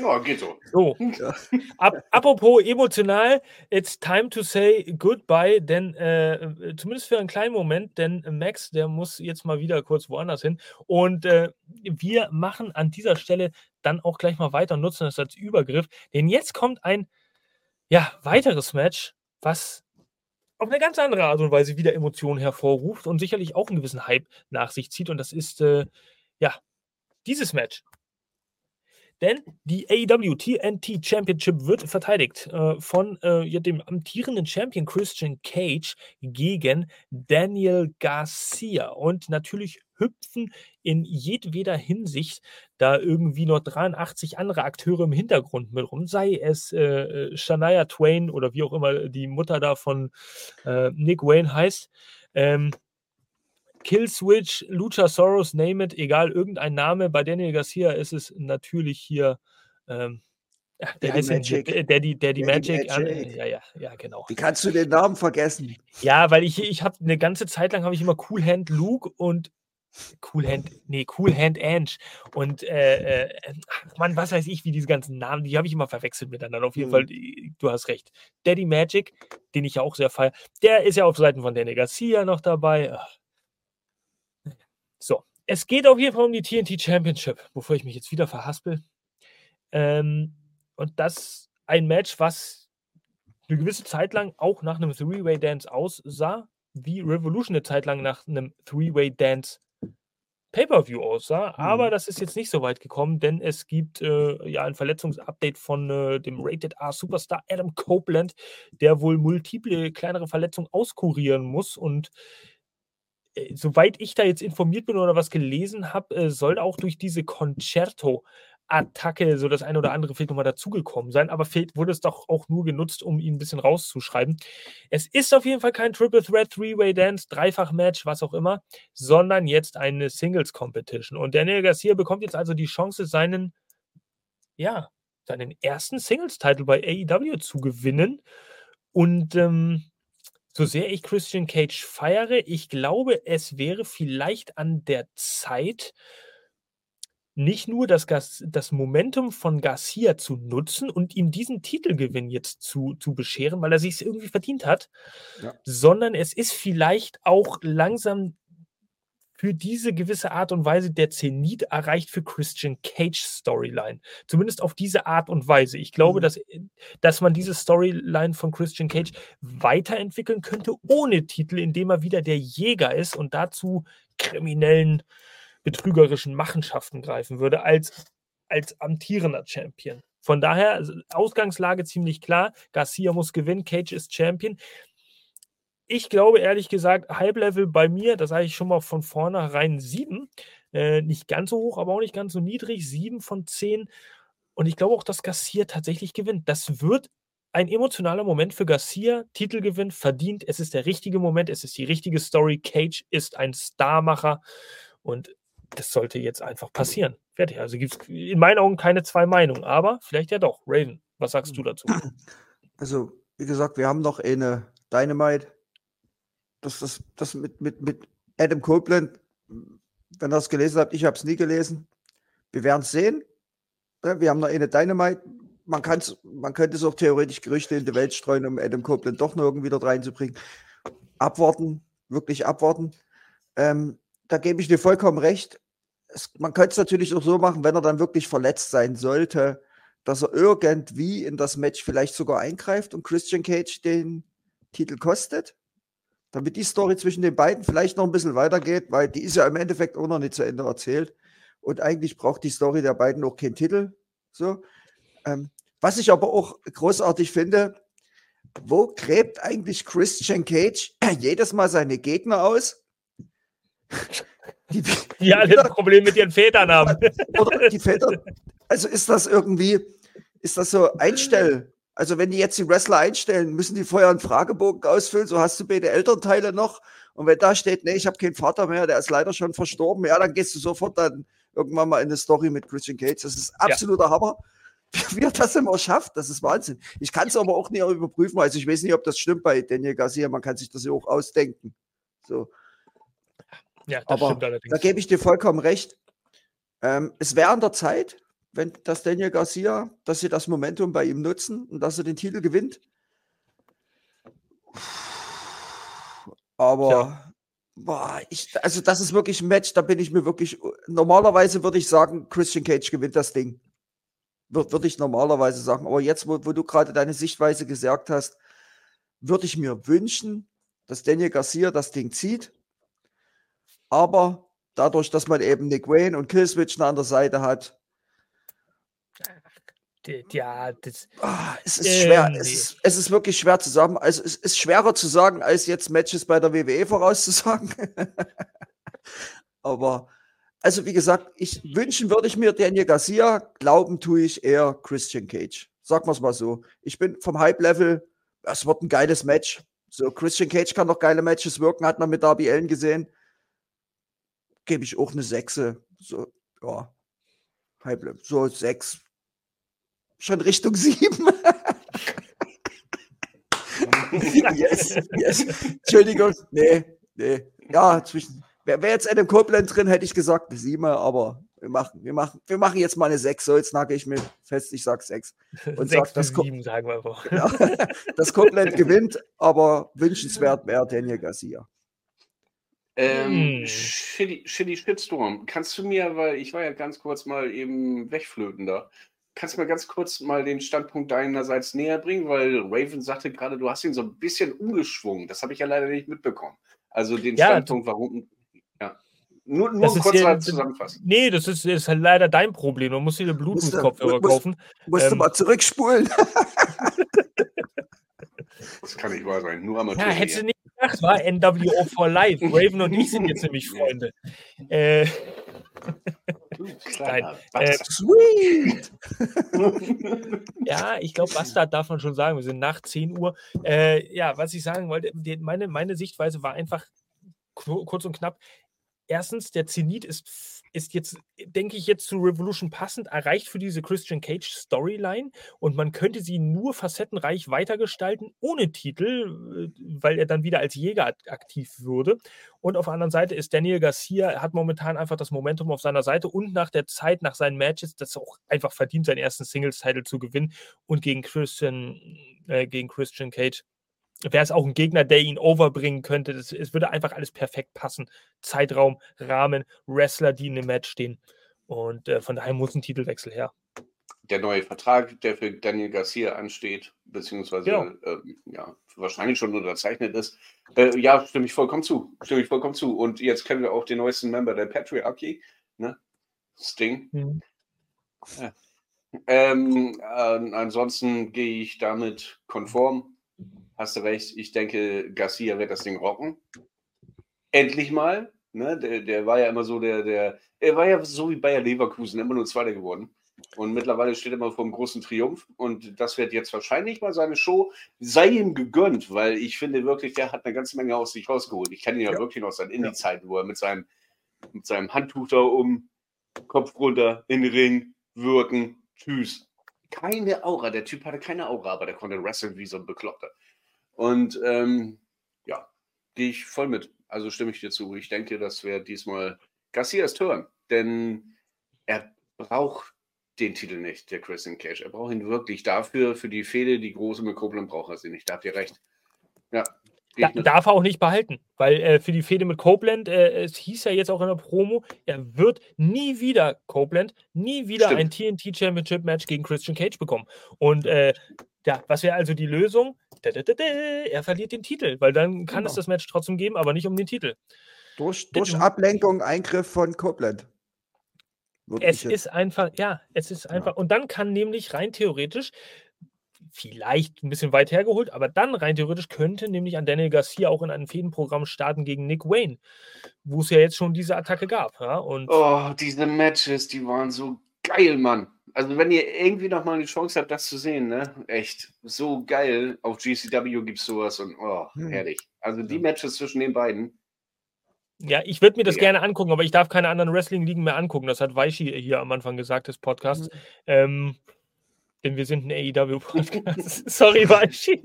ja, geht so. So. Ja. Ap apropos emotional, it's time to say goodbye, denn äh, zumindest für einen kleinen Moment, denn Max, der muss jetzt mal wieder kurz woanders hin. Und äh, wir machen an dieser Stelle dann auch gleich mal weiter und nutzen das als Übergriff. Denn jetzt kommt ein ja, weiteres Match, was auf eine ganz andere Art und Weise wieder Emotionen hervorruft und sicherlich auch einen gewissen Hype nach sich zieht. Und das ist äh, ja dieses Match. Denn die AEW TNT Championship wird verteidigt äh, von äh, dem amtierenden Champion Christian Cage gegen Daniel Garcia. Und natürlich hüpfen in jedweder Hinsicht da irgendwie noch 83 andere Akteure im Hintergrund mit rum. Sei es äh, äh, Shania Twain oder wie auch immer die Mutter da von äh, Nick Wayne heißt. Ähm, Killswitch, Luchasaurus, name it, egal, irgendein Name. Bei Daniel Garcia ist es natürlich hier, ähm, ja, der Daddy Magic. Daddy, Daddy, Daddy Magic. Magic. Ja, ja, ja, genau. Wie kannst du den Namen vergessen? Ja, weil ich, ich habe eine ganze Zeit lang habe ich immer Cool Hand Luke und Cool Hand, nee, Cool Hand Ange und äh, äh, Mann, was weiß ich, wie diese ganzen Namen, die habe ich immer verwechselt miteinander. Auf jeden mhm. Fall, du hast recht. Daddy Magic, den ich ja auch sehr feiere, der ist ja auf Seiten von Danny Garcia noch dabei. So, es geht auf jeden Fall um die TNT Championship, bevor ich mich jetzt wieder verhaspel. Ähm, und das ein Match, was eine gewisse Zeit lang auch nach einem Three-Way-Dance aussah, wie Revolution eine Zeit lang nach einem Three-Way-Dance Pay-per-View aussah, mhm. aber das ist jetzt nicht so weit gekommen, denn es gibt äh, ja ein Verletzungsupdate von äh, dem Rated R Superstar Adam Copeland, der wohl multiple kleinere Verletzungen auskurieren muss und äh, soweit ich da jetzt informiert bin oder was gelesen habe, äh, soll auch durch diese Concerto Attacke so das eine oder andere vielleicht nochmal dazugekommen sein, aber vielleicht wurde es doch auch nur genutzt, um ihn ein bisschen rauszuschreiben. Es ist auf jeden Fall kein Triple Threat, Three-Way Dance, Dreifach-Match, was auch immer, sondern jetzt eine Singles-Competition. Und Daniel Garcia bekommt jetzt also die Chance, seinen, ja, seinen ersten Singles-Titel bei AEW zu gewinnen. Und ähm, so sehr ich Christian Cage feiere, ich glaube, es wäre vielleicht an der Zeit, nicht nur das, Gas das Momentum von Garcia zu nutzen und ihm diesen Titelgewinn jetzt zu, zu bescheren, weil er sich irgendwie verdient hat, ja. sondern es ist vielleicht auch langsam für diese gewisse Art und Weise der Zenit erreicht für Christian Cage Storyline. Zumindest auf diese Art und Weise. Ich glaube, mhm. dass, dass man diese Storyline von Christian Cage weiterentwickeln könnte ohne Titel, indem er wieder der Jäger ist und dazu kriminellen, betrügerischen Machenschaften greifen würde, als, als amtierender Champion. Von daher, Ausgangslage ziemlich klar. Garcia muss gewinnen, Cage ist Champion. Ich glaube ehrlich gesagt, Halblevel bei mir, das sage ich schon mal von vornherein sieben. Äh, nicht ganz so hoch, aber auch nicht ganz so niedrig. Sieben von zehn. Und ich glaube auch, dass Garcia tatsächlich gewinnt. Das wird ein emotionaler Moment für Garcia. Titelgewinn verdient. Es ist der richtige Moment. Es ist die richtige Story. Cage ist ein Starmacher. Und das sollte jetzt einfach passieren. Fertig. Also gibt es in meinen Augen keine zwei Meinungen. Aber vielleicht ja doch. Raven, was sagst du dazu? Also, wie gesagt, wir haben noch eine Dynamite das, das, das mit, mit, mit Adam Copeland, wenn ihr das gelesen habt, ich habe es nie gelesen. Wir werden es sehen. Wir haben noch eine Dynamite. Man, kann's, man könnte es auch theoretisch Gerüchte in die Welt streuen, um Adam Copeland doch noch irgendwie dort reinzubringen. Abwarten, wirklich abwarten. Ähm, da gebe ich dir vollkommen recht. Es, man könnte es natürlich auch so machen, wenn er dann wirklich verletzt sein sollte, dass er irgendwie in das Match vielleicht sogar eingreift und Christian Cage den Titel kostet damit die Story zwischen den beiden vielleicht noch ein bisschen weitergeht, weil die ist ja im Endeffekt auch noch nicht zu Ende erzählt. Und eigentlich braucht die Story der beiden auch keinen Titel. So. Ähm, was ich aber auch großartig finde, wo gräbt eigentlich Christian Cage jedes Mal seine Gegner aus? Die, die alle ein Problem mit ihren Vätern haben. Oder die Väter. Also ist das irgendwie, ist das so Einstell, also wenn die jetzt die Wrestler einstellen, müssen die vorher einen Fragebogen ausfüllen, so hast du beide Elternteile noch. Und wenn da steht, nee, ich habe keinen Vater mehr, der ist leider schon verstorben, ja, dann gehst du sofort dann irgendwann mal in eine Story mit Christian Gates. Das ist absoluter ja. Hammer. Wie er das immer schafft, das ist Wahnsinn. Ich kann es aber auch nicht überprüfen, also ich weiß nicht, ob das stimmt bei Daniel Garcia, man kann sich das ja auch ausdenken. So. Ja, Aber da gebe ich dir vollkommen recht. Ähm, es wäre an der Zeit, wenn das Daniel Garcia, dass sie das Momentum bei ihm nutzen und dass er den Titel gewinnt. Aber ja. boah, ich, also das ist wirklich ein Match, da bin ich mir wirklich. Normalerweise würde ich sagen, Christian Cage gewinnt das Ding. Würde würd ich normalerweise sagen. Aber jetzt, wo, wo du gerade deine Sichtweise gesagt hast, würde ich mir wünschen, dass Daniel Garcia das Ding zieht. Aber dadurch, dass man eben Nick Wayne und Killswitch an der Seite hat, ja, das. Oh, es ist äh, schwer. Es, ist, es ist wirklich schwer zu sagen. Also, es ist schwerer zu sagen, als jetzt Matches bei der WWE vorauszusagen. Aber, also wie gesagt, ich wünschen würde ich mir Daniel Garcia, glauben tue ich eher Christian Cage. Sagen wir es mal so. Ich bin vom Hype-Level, es wird ein geiles Match. So, Christian Cage kann doch geile Matches wirken, hat man mit Darby Allen gesehen. Gebe ich auch eine Sechse. So, ja. Hype-Level. So, sechs, schon Richtung sieben. yes, yes. Entschuldigung. Nee, nee. Ja, zwischen. Wäre wär jetzt Adam Copeland drin, hätte ich gesagt eine sieben, aber wir machen, wir machen, wir machen jetzt mal eine sechs. So, jetzt nagel ich mir fest, ich sag sechs. Und sag, dass sieben, sagen wir einfach. Ja, dass Copeland gewinnt, aber wünschenswert wäre Daniel Garcia. Ähm, hm. Shitty, Shitty Shitstorm. Kannst du mir, weil ich war ja ganz kurz mal eben wegflöten da, kannst du mir ganz kurz mal den Standpunkt deinerseits näher bringen? Weil Raven sagte gerade, du hast ihn so ein bisschen umgeschwungen. Das habe ich ja leider nicht mitbekommen. Also den ja, Standpunkt, warum. Ja. Nur, nur kurz ja, zusammenfassen. Nee, das ist, ist halt leider dein Problem. Du musst dir Bluetooth-Kopfhörer kaufen. Musst ähm, du mal zurückspulen. das kann nicht wahr sein. Nur Amateur. Ja, hättest gedacht, war NWO for Life. Raven und ich sind jetzt nämlich Freunde. Äh. Nein. Äh, Sweet! ja, ich glaube, Bastard darf man schon sagen. Wir sind nach 10 Uhr. Äh, ja, was ich sagen wollte, die, meine, meine Sichtweise war einfach kurz und knapp. Erstens, der Zenit ist ist jetzt, denke ich, jetzt zu Revolution passend, erreicht für diese Christian Cage Storyline und man könnte sie nur facettenreich weitergestalten, ohne Titel, äh, weil er dann wieder als Jäger aktiv würde. Und auf der anderen Seite ist Daniel Garcia, hat momentan einfach das Momentum auf seiner Seite und nach der Zeit, nach seinen Matches, das auch einfach verdient, seinen ersten Singles-Title zu gewinnen und gegen Christian, äh, gegen Christian Cage wäre es auch ein Gegner, der ihn overbringen könnte. Das, es würde einfach alles perfekt passen. Zeitraum, Rahmen, Wrestler, die in dem Match stehen. Und äh, von daher muss ein Titelwechsel her. Der neue Vertrag, der für Daniel Garcia ansteht, beziehungsweise genau. äh, ja, wahrscheinlich schon unterzeichnet ist. Äh, ja, stimme ich vollkommen zu. Stimme ich vollkommen zu. Und jetzt kennen wir auch den neuesten Member der Patriarchy, ne? Sting. Mhm. Ja. Ähm, äh, ansonsten gehe ich damit konform hast du recht. Ich denke, Garcia wird das Ding rocken. Endlich mal. Ne? Der, der war ja immer so, der, der, er war ja so wie Bayer Leverkusen, immer nur Zweiter geworden. Und mittlerweile steht er mal vor einem großen Triumph. Und das wird jetzt wahrscheinlich mal seine Show, sei ihm gegönnt, weil ich finde wirklich, der hat eine ganze Menge aus sich rausgeholt. Ich kenne ihn ja, ja. wirklich noch seit Indie-Zeiten, wo er mit seinem, mit seinem Handtuch da um, Kopf runter, in den Ring, wirken, tschüss. Keine Aura. Der Typ hatte keine Aura, aber der konnte wresteln wie so ein Bekloppter. Und ähm, ja, gehe ich voll mit. Also stimme ich dir zu. Ich denke, das wäre diesmal Garcias Turn. Denn er braucht den Titel nicht, der Christian Cage. Er braucht ihn wirklich dafür, für die Fehde, die große mit Copeland braucht er sie nicht. Da habt ihr recht. Ja. Da, darf er auch nicht behalten, weil äh, für die Fehde mit Copeland, äh, es hieß ja jetzt auch in der Promo, er wird nie wieder Copeland, nie wieder Stimmt. ein TNT Championship Match gegen Christian Cage bekommen. Und äh, ja, was wäre also die Lösung? Er verliert den Titel, weil dann kann genau. es das Match trotzdem geben, aber nicht um den Titel. Durch, durch Ablenkung, Eingriff von Copeland. Es ist einfach, ja, es ist einfach. Ja. Und dann kann nämlich rein theoretisch, vielleicht ein bisschen weit hergeholt, aber dann rein theoretisch könnte nämlich an Daniel Garcia auch in einem Fädenprogramm starten gegen Nick Wayne, wo es ja jetzt schon diese Attacke gab. Ja? Und oh, diese Matches, die waren so geil, Mann. Also, wenn ihr irgendwie noch mal eine Chance habt, das zu sehen, ne? Echt, so geil. Auf GCW gibt es sowas und oh, hm. herrlich. Also, die Matches zwischen den beiden. Ja, ich würde mir das ja. gerne angucken, aber ich darf keine anderen Wrestling-Ligen mehr angucken. Das hat Weishi hier am Anfang gesagt des Podcasts. Mhm. Ähm, denn wir sind ein AEW-Podcast. Sorry, Weishi.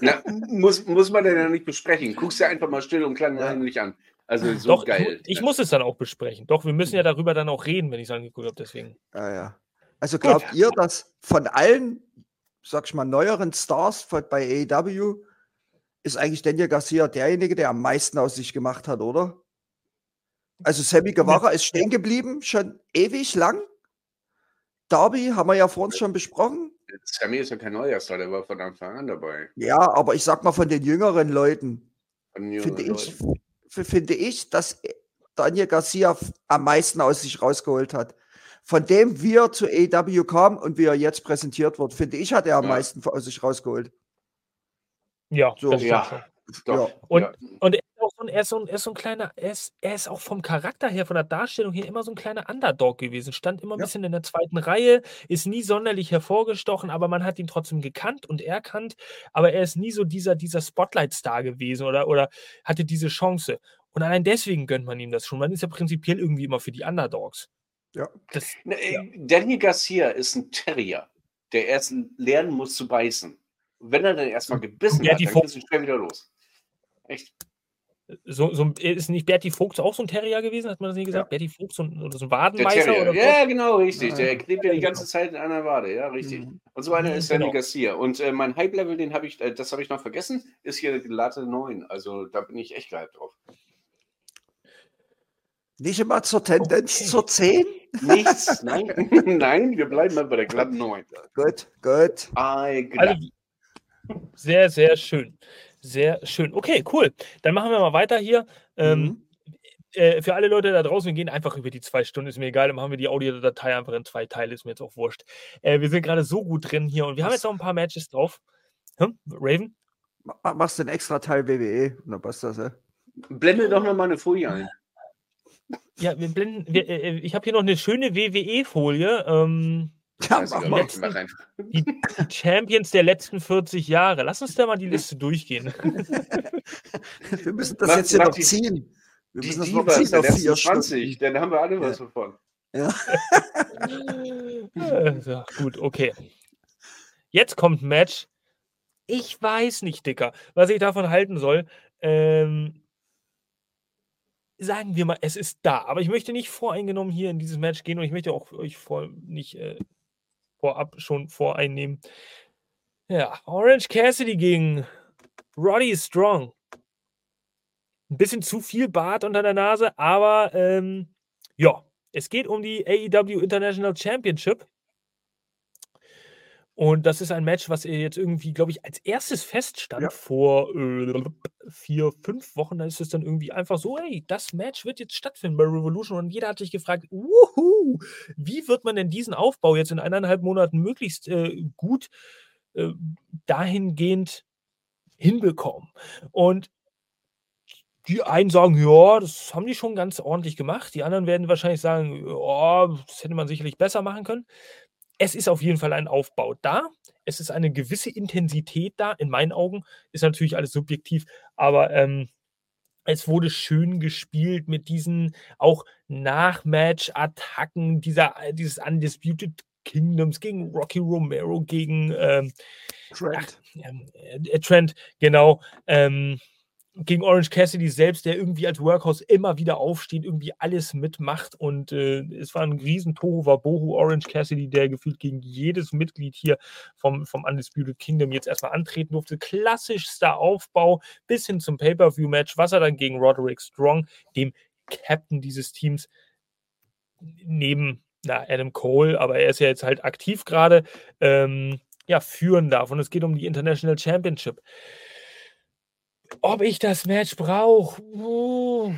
Na, muss, muss man denn ja nicht besprechen. Guckst dir einfach mal still und klein ja. an. Also so Doch, geil. Ich, ich, muss es dann auch besprechen. Doch, wir müssen ja darüber dann auch reden, wenn ich es angeguckt habe, deswegen. Ja, ja. Also glaubt Gut. ihr, dass von allen, sag ich mal, neueren Stars bei AEW ist eigentlich Daniel Garcia derjenige, der am meisten aus sich gemacht hat, oder? Also Sammy Guevara ja. ist stehen geblieben, schon ewig lang. Darby haben wir ja vor uns schon besprochen. Sammy ist ja kein neuer Star, der war von Anfang an dabei. Ja, aber ich sag mal von den jüngeren Leuten. Jüngeren finde, Leuten. Ich, finde ich, dass Daniel Garcia am meisten aus sich rausgeholt hat. Von dem wir zu AEW kam und wie er jetzt präsentiert wird, finde ich, hat er am ja. meisten aus sich rausgeholt. Ja, so. ja. Ja. Und, ja. und er, ist so ein, er, ist so ein, er ist so ein kleiner, er ist, er ist auch vom Charakter her, von der Darstellung hier immer so ein kleiner Underdog gewesen. Stand immer ein ja. bisschen in der zweiten Reihe, ist nie sonderlich hervorgestochen, aber man hat ihn trotzdem gekannt und erkannt. Aber er ist nie so dieser, dieser Spotlight-Star gewesen oder, oder hatte diese Chance. Und allein deswegen gönnt man ihm das schon. Man ist ja prinzipiell irgendwie immer für die Underdogs. Ja. Das, ja. Danny Garcia ist ein Terrier, der erst lernen muss zu beißen. wenn er dann erstmal gebissen ja, hat, dann geht es schnell wieder los. Echt. So, so, ist nicht Berti Fuchs auch so ein Terrier gewesen, hat man das nicht gesagt? Ja. Berti Fuchs so ein, oder so ein Wadenmeister? Oder ja, genau, richtig. Der klebt ja die ganze Zeit in einer Wade, ja, richtig. Mhm. Und so einer ist Danny genau. Garcia. Und äh, mein Hype-Level, den habe ich, äh, das habe ich noch vergessen, ist hier Latte 9. Also da bin ich echt gehypt drauf. Nicht immer zur Tendenz okay. zur 10? Nichts, nein. nein, wir bleiben mal bei der glatten 9. Gut, gut. Also, sehr, sehr schön. Sehr schön. Okay, cool. Dann machen wir mal weiter hier. Ähm, mhm. äh, für alle Leute da draußen, wir gehen einfach über die zwei Stunden, ist mir egal, dann machen wir die Audiodatei einfach in zwei Teile, ist mir jetzt auch wurscht. Äh, wir sind gerade so gut drin hier und wir haben jetzt noch ein paar Matches drauf. Hm? Raven? Machst du einen extra Teil WWE? Na, passt das, ja? Blende doch noch mal eine Folie ein. Ja, wir blenden, wir, äh, ich habe hier noch eine schöne WWE-Folie. Ähm, ja, mach mal. Letzten, die, die, Champions der letzten 40 Jahre. Lass uns da mal die Liste durchgehen. wir müssen das mach, jetzt hier noch die, ziehen. Wir müssen das noch ziehen auf vier 20, dann haben wir alle was ja. davon. Ja. ja. Gut, okay. Jetzt kommt ein Match. Ich weiß nicht, Dicker, was ich davon halten soll. Ähm, sagen wir mal, es ist da. Aber ich möchte nicht voreingenommen hier in dieses Match gehen und ich möchte auch euch vor, nicht äh, vorab schon voreinnehmen. Ja, Orange Cassidy gegen Roddy Strong. Ein bisschen zu viel Bart unter der Nase, aber ähm, ja, es geht um die AEW International Championship. Und das ist ein Match, was jetzt irgendwie, glaube ich, als erstes feststand ja. vor äh, vier, fünf Wochen. Da ist es dann irgendwie einfach so, hey, das Match wird jetzt stattfinden bei Revolution. Und jeder hat sich gefragt, wuhu, wie wird man denn diesen Aufbau jetzt in eineinhalb Monaten möglichst äh, gut äh, dahingehend hinbekommen? Und die einen sagen, ja, das haben die schon ganz ordentlich gemacht. Die anderen werden wahrscheinlich sagen, ja, das hätte man sicherlich besser machen können es ist auf jeden Fall ein Aufbau da. Es ist eine gewisse Intensität da, in meinen Augen. Ist natürlich alles subjektiv, aber ähm, es wurde schön gespielt mit diesen auch Nach-Match-Attacken, dieser, dieses Undisputed Kingdoms gegen Rocky Romero, gegen ähm, Trent. Ach, äh, Trent, genau. Ähm, gegen Orange Cassidy selbst, der irgendwie als Workhouse immer wieder aufsteht, irgendwie alles mitmacht und äh, es war ein riesen Tohu Wabohu Orange Cassidy, der gefühlt gegen jedes Mitglied hier vom, vom Undisputed Kingdom jetzt erstmal antreten durfte. Klassischster Aufbau bis hin zum Pay-Per-View-Match, was er dann gegen Roderick Strong, dem Captain dieses Teams, neben na, Adam Cole, aber er ist ja jetzt halt aktiv gerade, ähm, ja, führen darf. Und es geht um die International Championship. Ob ich das Match brauche? Uh,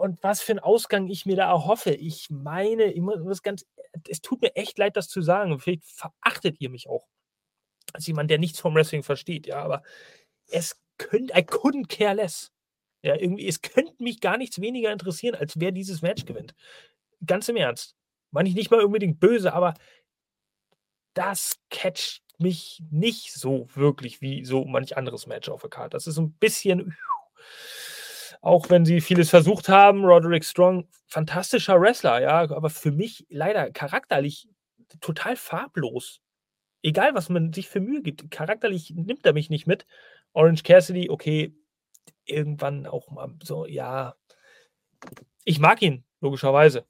und was für einen Ausgang ich mir da erhoffe. Ich meine, ich muss ganz, es tut mir echt leid, das zu sagen. Vielleicht verachtet ihr mich auch als jemand, der nichts vom Wrestling versteht. Ja, aber es könnte, I couldn't care less. Ja, irgendwie, es könnte mich gar nichts weniger interessieren, als wer dieses Match gewinnt. Ganz im Ernst. Meine ich nicht mal unbedingt böse, aber das catcht mich nicht so wirklich wie so manch anderes Match auf der Karte. Das ist ein bisschen, auch wenn sie vieles versucht haben, Roderick Strong, fantastischer Wrestler, ja, aber für mich leider charakterlich total farblos. Egal, was man sich für Mühe gibt, charakterlich nimmt er mich nicht mit. Orange Cassidy, okay, irgendwann auch mal so, ja. Ich mag ihn, logischerweise.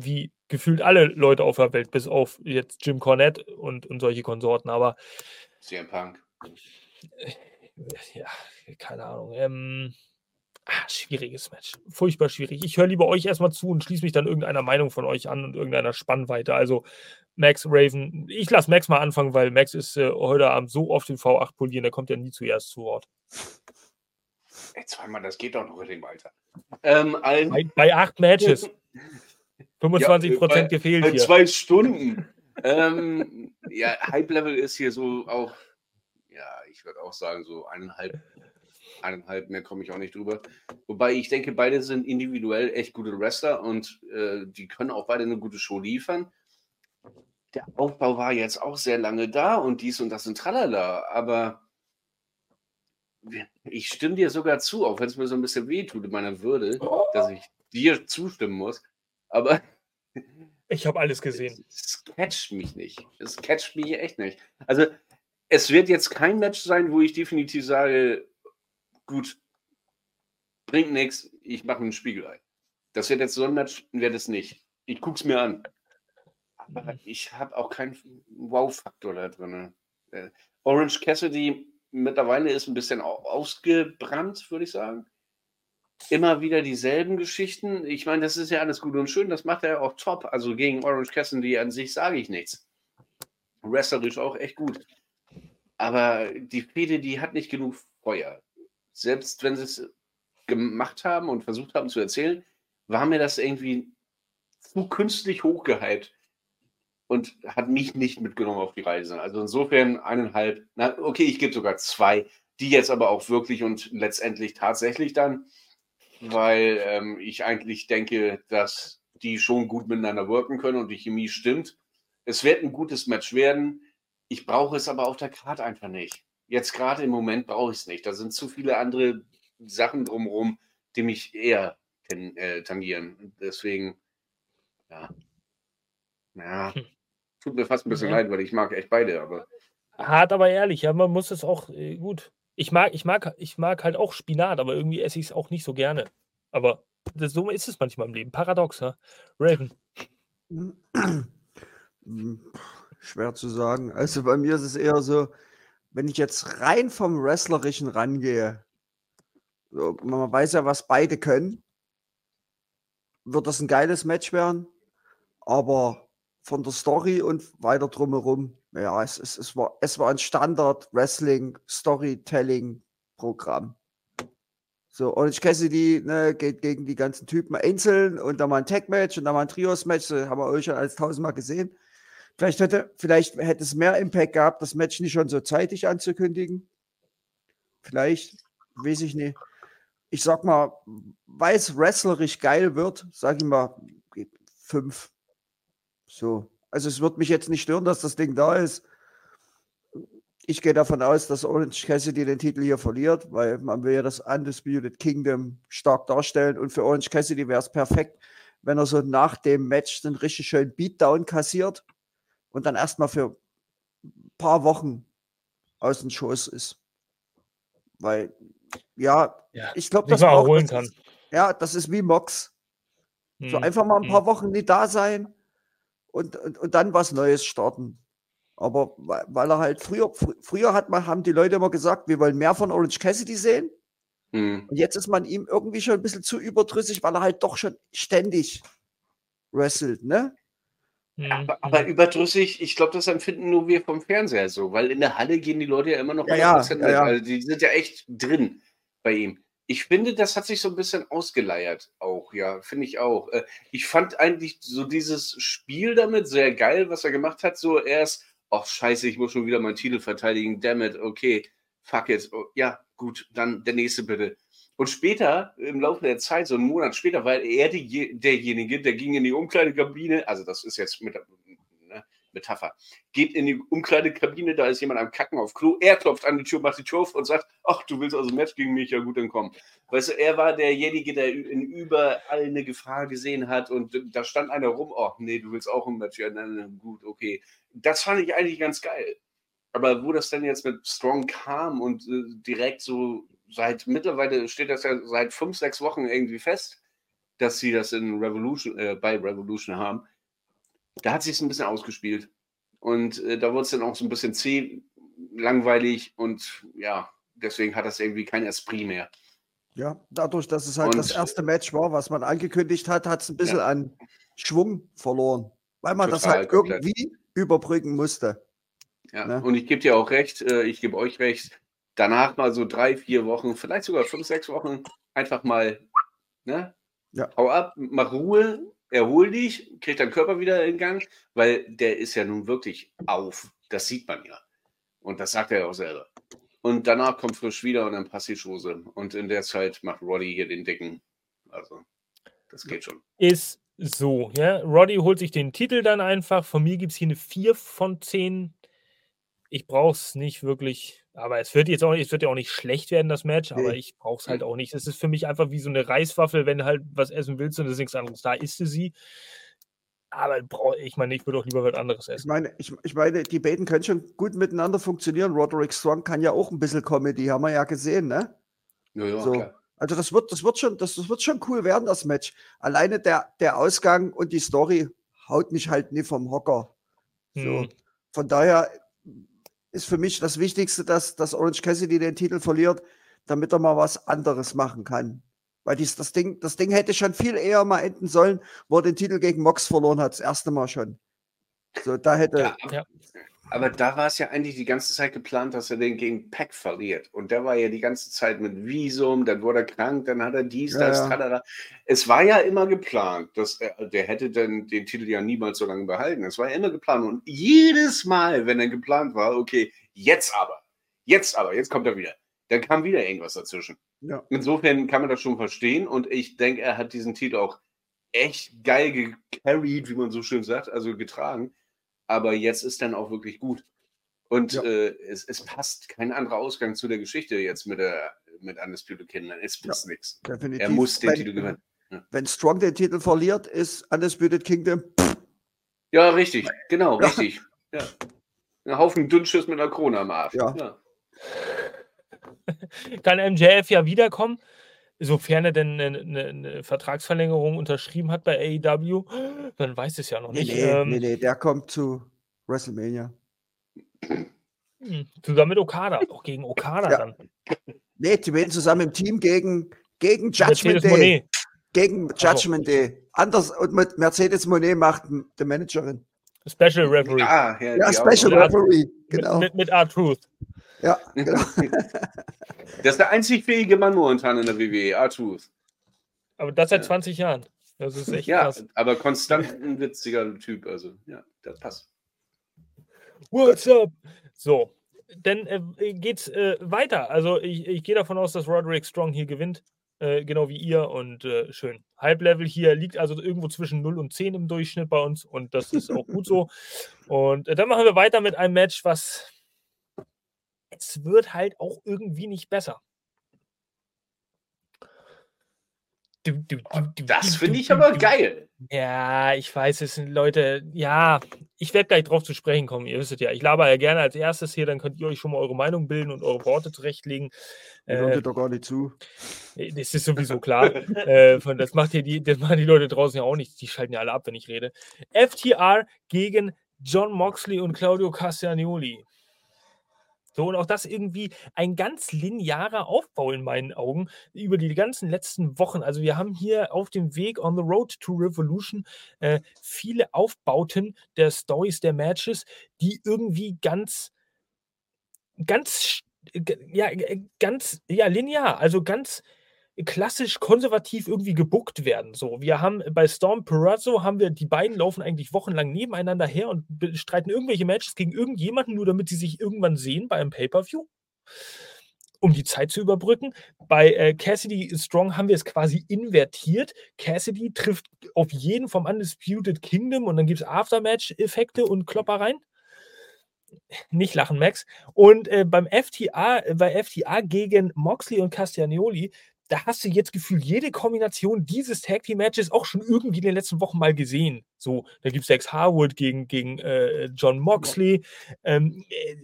Wie gefühlt alle Leute auf der Welt, bis auf jetzt Jim Cornette und, und solche Konsorten, aber. CM Punk. Ja, keine Ahnung. Ähm, ah, schwieriges Match. Furchtbar schwierig. Ich höre lieber euch erstmal zu und schließe mich dann irgendeiner Meinung von euch an und irgendeiner Spannweite. Also Max Raven. Ich lasse Max mal anfangen, weil Max ist äh, heute Abend so oft den V8 polieren, der kommt ja nie zuerst zu Wort. Ey, zweimal, das geht doch noch in dem Alter. Ähm, bei, bei, acht Matches. 25 ja, Prozent gefehlt bei hier. Zwei Stunden. ähm, ja, Hype Level ist hier so auch, ja, ich würde auch sagen, so eineinhalb, eineinhalb, mehr komme ich auch nicht drüber. Wobei ich denke, beide sind individuell echt gute Wrestler und äh, die können auch beide eine gute Show liefern der Aufbau war jetzt auch sehr lange da und dies und das und tralala, aber ich stimme dir sogar zu, auch wenn es mir so ein bisschen wehtut in meiner Würde, dass ich dir zustimmen muss, aber ich habe alles gesehen. Es catcht mich nicht. Es catcht mich echt nicht. Also, es wird jetzt kein Match sein, wo ich definitiv sage, gut, bringt nichts, ich mache ein Spiegelei. Das wird jetzt so ein Match, wird es nicht. Ich gucke es mir an aber ich habe auch keinen Wow-Faktor da drin. Äh, Orange Cassidy mittlerweile ist ein bisschen ausgebrannt, würde ich sagen. Immer wieder dieselben Geschichten. Ich meine, das ist ja alles gut und schön, das macht er auch top. Also gegen Orange Cassidy an sich sage ich nichts. Wrestlerisch auch echt gut. Aber die Fede, die hat nicht genug Feuer. Selbst wenn sie es gemacht haben und versucht haben zu erzählen, war mir das irgendwie zu künstlich hochgehypt und hat mich nicht mitgenommen auf die Reise. Also insofern eineinhalb, na, okay, ich gebe sogar zwei, die jetzt aber auch wirklich und letztendlich tatsächlich dann, weil ähm, ich eigentlich denke, dass die schon gut miteinander wirken können und die Chemie stimmt. Es wird ein gutes Match werden. Ich brauche es aber auf der Karte einfach nicht. Jetzt gerade im Moment brauche ich es nicht. Da sind zu viele andere Sachen drumherum, die mich eher äh, tangieren. Deswegen, ja. Ja, hm. Tut mir fast ein bisschen ja. leid, weil ich mag echt beide, aber. Hart, aber ehrlich, ja, man muss es auch äh, gut. Ich mag, ich mag, ich mag halt auch Spinat, aber irgendwie esse ich es auch nicht so gerne. Aber das, so ist es manchmal im Leben. Paradox, ja. Raven. Schwer zu sagen. Also bei mir ist es eher so, wenn ich jetzt rein vom Wrestlerischen rangehe, so, man weiß ja, was beide können, wird das ein geiles Match werden. Aber von der Story und weiter drumherum. Ja, es, es, es, war, es war ein Standard-Wrestling-Storytelling-Programm. So, Orange Cassidy ne, geht gegen die ganzen Typen einzeln und dann mal ein Tag-Match und dann mal ein Trios-Match. Das haben wir euch schon als tausendmal gesehen. Vielleicht hätte, vielleicht hätte es mehr Impact gehabt, das Match nicht schon so zeitig anzukündigen. Vielleicht, weiß ich nicht. Ich sag mal, weil es wrestlerisch geil wird, sag ich mal, fünf. So. Also es wird mich jetzt nicht stören, dass das Ding da ist. Ich gehe davon aus, dass Orange Cassidy den Titel hier verliert, weil man will ja das Undisputed Kingdom stark darstellen. Und für Orange Cassidy wäre es perfekt, wenn er so nach dem Match den richtig schönen Beatdown kassiert und dann erstmal für ein paar Wochen aus den Shows ist. Weil, ja, ja ich glaube, das, braucht, das ist, ja, das ist wie Mox. Hm. So einfach mal ein paar hm. Wochen nicht da sein und, und, und dann was Neues starten. Aber weil er halt früher, fr früher hat man, haben die Leute immer gesagt, wir wollen mehr von Orange Cassidy sehen. Mhm. Und jetzt ist man ihm irgendwie schon ein bisschen zu überdrüssig, weil er halt doch schon ständig wrestelt, ne? Aber, aber, überdrüssig, ich glaube, das empfinden nur wir vom Fernseher so, weil in der Halle gehen die Leute ja immer noch ja, ja, ja, Also die sind ja echt drin bei ihm. Ich finde, das hat sich so ein bisschen ausgeleiert auch, ja, finde ich auch. Äh, ich fand eigentlich so dieses Spiel damit sehr geil, was er gemacht hat. So erst, ach scheiße, ich muss schon wieder meinen Titel verteidigen, damn it, okay, fuck it. Oh, ja, gut, dann der nächste bitte. Und später, im Laufe der Zeit, so einen Monat später, war er die, derjenige, der ging in die Umkleidekabine, also das ist jetzt mit, Metapher. Geht in die Umkleidekabine, da ist jemand am Kacken auf Klo. Er klopft an die Tür, macht die Tür auf und sagt: Ach, du willst also ein Match gegen mich? Ja, gut, dann komm. Weißt du, er war derjenige, der in überall eine Gefahr gesehen hat und da stand einer rum: Oh, nee, du willst auch ein Match? Ja, dann gut, okay. Das fand ich eigentlich ganz geil. Aber wo das dann jetzt mit Strong kam und äh, direkt so seit mittlerweile steht das ja seit fünf, sechs Wochen irgendwie fest, dass sie das in Revolution, äh, bei Revolution haben. Da hat sich es ein bisschen ausgespielt. Und äh, da wurde es dann auch so ein bisschen zäh, langweilig und ja, deswegen hat das irgendwie kein Esprit mehr. Ja, dadurch, dass es halt und, das erste Match war, was man angekündigt hat, hat es ein bisschen ja. an Schwung verloren. Weil man Total, das halt komplett. irgendwie überbrücken musste. Ja, ne? und ich gebe dir auch recht, äh, ich gebe euch recht, danach mal so drei, vier Wochen, vielleicht sogar fünf, sechs Wochen einfach mal, ne? Ja. Hau ab, mach Ruhe, erhol dich, krieg deinen Körper wieder in Gang, weil der ist ja nun wirklich auf. Das sieht man ja. Und das sagt er ja auch selber. Und danach kommt frisch wieder und dann passt die Schose. Und in der Zeit macht Roddy hier den Dicken. Also, das geht schon. Ist so, ja. Roddy holt sich den Titel dann einfach. Von mir gibt es hier eine 4 von 10. Ich brauche es nicht wirklich, aber es wird jetzt auch nicht, es wird ja auch nicht schlecht werden, das Match, aber ich brauche es halt auch nicht. Es ist für mich einfach wie so eine Reiswaffel, wenn du halt was essen willst und es ist nichts anderes. Da isst du sie. Aber ich meine, ich würde auch lieber was anderes essen. Ich meine, ich, ich meine, die beiden können schon gut miteinander funktionieren. Roderick Strong kann ja auch ein bisschen Comedy, haben wir ja gesehen, ne? Ja, ja, so. klar. Also das wird, das wird schon, das, das wird schon cool werden, das Match. Alleine der, der Ausgang und die Story haut mich halt nie vom Hocker. So. Hm. Von daher ist für mich das Wichtigste, dass, dass Orange Cassidy den Titel verliert, damit er mal was anderes machen kann. Weil dies, das, Ding, das Ding hätte schon viel eher mal enden sollen, wo er den Titel gegen Mox verloren hat, das erste Mal schon. So, da hätte. Ja, ja. Aber da war es ja eigentlich die ganze Zeit geplant, dass er den gegen Pack verliert. Und der war ja die ganze Zeit mit Visum, dann wurde er krank, dann hat er dies, ja, das, ja. Es war ja immer geplant, dass er, der hätte dann den Titel ja niemals so lange behalten. Es war ja immer geplant. Und jedes Mal, wenn er geplant war, okay, jetzt aber, jetzt aber, jetzt kommt er wieder, dann kam wieder irgendwas dazwischen. Ja. Insofern kann man das schon verstehen. Und ich denke, er hat diesen Titel auch echt geil gecarried, wie man so schön sagt, also getragen aber jetzt ist dann auch wirklich gut. Und ja. äh, es, es, passt kein anderer Ausgang zu der Geschichte jetzt mit, der, mit Undisputed Kingdom. Es passt ja, nichts. Er muss den wenn, Titel gewinnen. Ja. Wenn Strong den Titel verliert, ist Undisputed Kingdom. Ja, richtig. Genau, richtig. Ja. Ein Haufen Dünnschiss mit einer Krone am Arsch. Ja. Kann MJF ja wiederkommen, sofern er denn eine, eine, eine, Vertragsverlängerung unterschrieben hat bei AEW. Man weiß es ja noch nicht. Nee, ähm, nee, nee, der kommt zu WrestleMania. Hm, zusammen mit Okada, auch gegen Okada ja. dann. Nee, die werden zusammen im Team gegen, gegen Judgment Day. Monet. Gegen Judgment so. Day. Anders und mit Mercedes Monet macht die Managerin. Special Referee. Ah, ja, ja Special Referee, genau. Mit, mit, mit R-Truth. Ja, genau. das ist der einzig fähige Mann momentan in der WWE, R-Truth. Aber das seit 20 Jahren. Das ist echt ja, krass. aber konstant ein witziger Typ. Also, ja, das passt. What's up? So, dann äh, geht's äh, weiter. Also, ich, ich gehe davon aus, dass Roderick Strong hier gewinnt. Äh, genau wie ihr und äh, schön. Halblevel hier liegt also irgendwo zwischen 0 und 10 im Durchschnitt bei uns und das ist auch gut so. Und äh, dann machen wir weiter mit einem Match, was es wird halt auch irgendwie nicht besser. Das finde ich aber geil. Ja, ich weiß, es sind Leute, ja, ich werde gleich drauf zu sprechen kommen, ihr wisst ja. Ich laber ja gerne als erstes hier, dann könnt ihr euch schon mal eure Meinung bilden und eure Worte zurechtlegen. Äh, hört doch gar nicht zu. Das ist sowieso klar. äh, von, das, macht hier die, das machen die Leute draußen ja auch nicht. Die schalten ja alle ab, wenn ich rede. FTR gegen John Moxley und Claudio Castagnoli. So, und auch das irgendwie ein ganz linearer Aufbau in meinen Augen über die ganzen letzten Wochen. Also wir haben hier auf dem Weg on the road to Revolution äh, viele Aufbauten der Stories, der Matches, die irgendwie ganz, ganz, ja, ganz, ja, linear, also ganz klassisch konservativ irgendwie gebuckt werden. So, wir haben bei Storm Perazzo haben wir die beiden laufen eigentlich wochenlang nebeneinander her und streiten irgendwelche Matches gegen irgendjemanden, nur damit sie sich irgendwann sehen bei einem Pay-per-View, um die Zeit zu überbrücken. Bei äh, Cassidy Strong haben wir es quasi invertiert. Cassidy trifft auf jeden vom Undisputed Kingdom und dann gibt es Aftermatch-Effekte und Kloppereien. Nicht lachen, Max. Und äh, beim FTA, äh, bei FTA gegen Moxley und Castagnoli da hast du jetzt gefühlt jede Kombination dieses Tag Team Matches auch schon irgendwie in den letzten Wochen mal gesehen. So, da gibt es Dex Harwood gegen, gegen äh, John Moxley. Ähm, äh,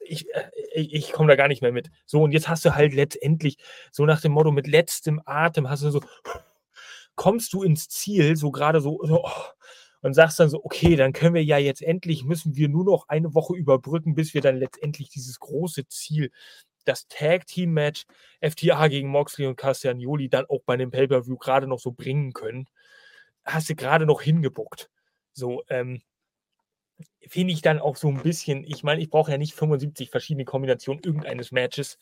ich, äh, ich, ich komme da gar nicht mehr mit. So, und jetzt hast du halt letztendlich, so nach dem Motto, mit letztem Atem hast du so, kommst du ins Ziel, so gerade so, so oh, und sagst dann so, okay, dann können wir ja jetzt endlich, müssen wir nur noch eine Woche überbrücken, bis wir dann letztendlich dieses große Ziel, das Tag-Team-Match FTA gegen Moxley und Castagnoli dann auch bei dem Pay-Per-View gerade noch so bringen können. Hast du gerade noch hingebuckt. So, ähm, finde ich dann auch so ein bisschen, ich meine, ich brauche ja nicht 75 verschiedene Kombinationen irgendeines Matches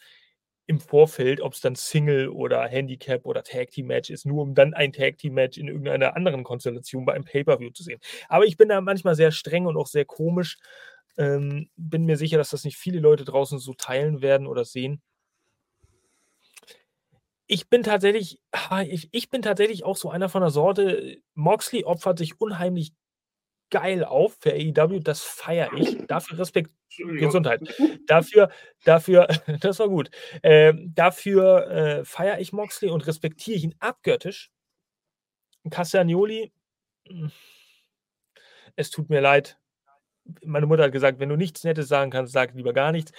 im Vorfeld, ob es dann Single oder Handicap oder Tag Team Match ist, nur um dann ein Tag Team Match in irgendeiner anderen Konstellation bei einem Pay-Per-View zu sehen. Aber ich bin da manchmal sehr streng und auch sehr komisch. Ähm, bin mir sicher, dass das nicht viele Leute draußen so teilen werden oder sehen. Ich bin tatsächlich, ich, ich bin tatsächlich auch so einer von der Sorte. Moxley opfert sich unheimlich geil auf für AEW, das feiere ich. Dafür Respekt, Gesundheit. Dafür, dafür, das war gut. Ähm, dafür äh, feiere ich Moxley und respektiere ihn abgöttisch. Castagnoli, hm, es tut mir leid. Meine Mutter hat gesagt, wenn du nichts Nettes sagen kannst, sag lieber gar nichts.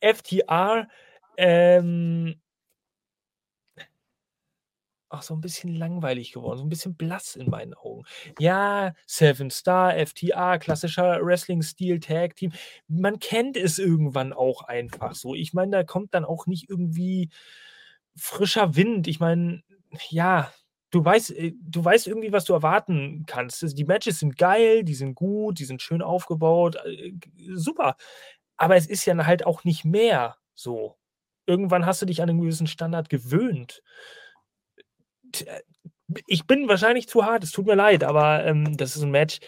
FTR, ähm, auch so ein bisschen langweilig geworden, so ein bisschen blass in meinen Augen. Ja, Seven Star, FTA, klassischer Wrestling-Stil, Tag-Team. Man kennt es irgendwann auch einfach so. Ich meine, da kommt dann auch nicht irgendwie frischer Wind. Ich meine, ja, du weißt, äh, du weißt irgendwie, was du erwarten kannst. Also, die Matches sind geil, die sind gut, die sind schön aufgebaut, äh, super. Aber es ist ja halt auch nicht mehr so. Irgendwann hast du dich an einen gewissen Standard gewöhnt. Ich bin wahrscheinlich zu hart, es tut mir leid, aber ähm, das ist ein Match,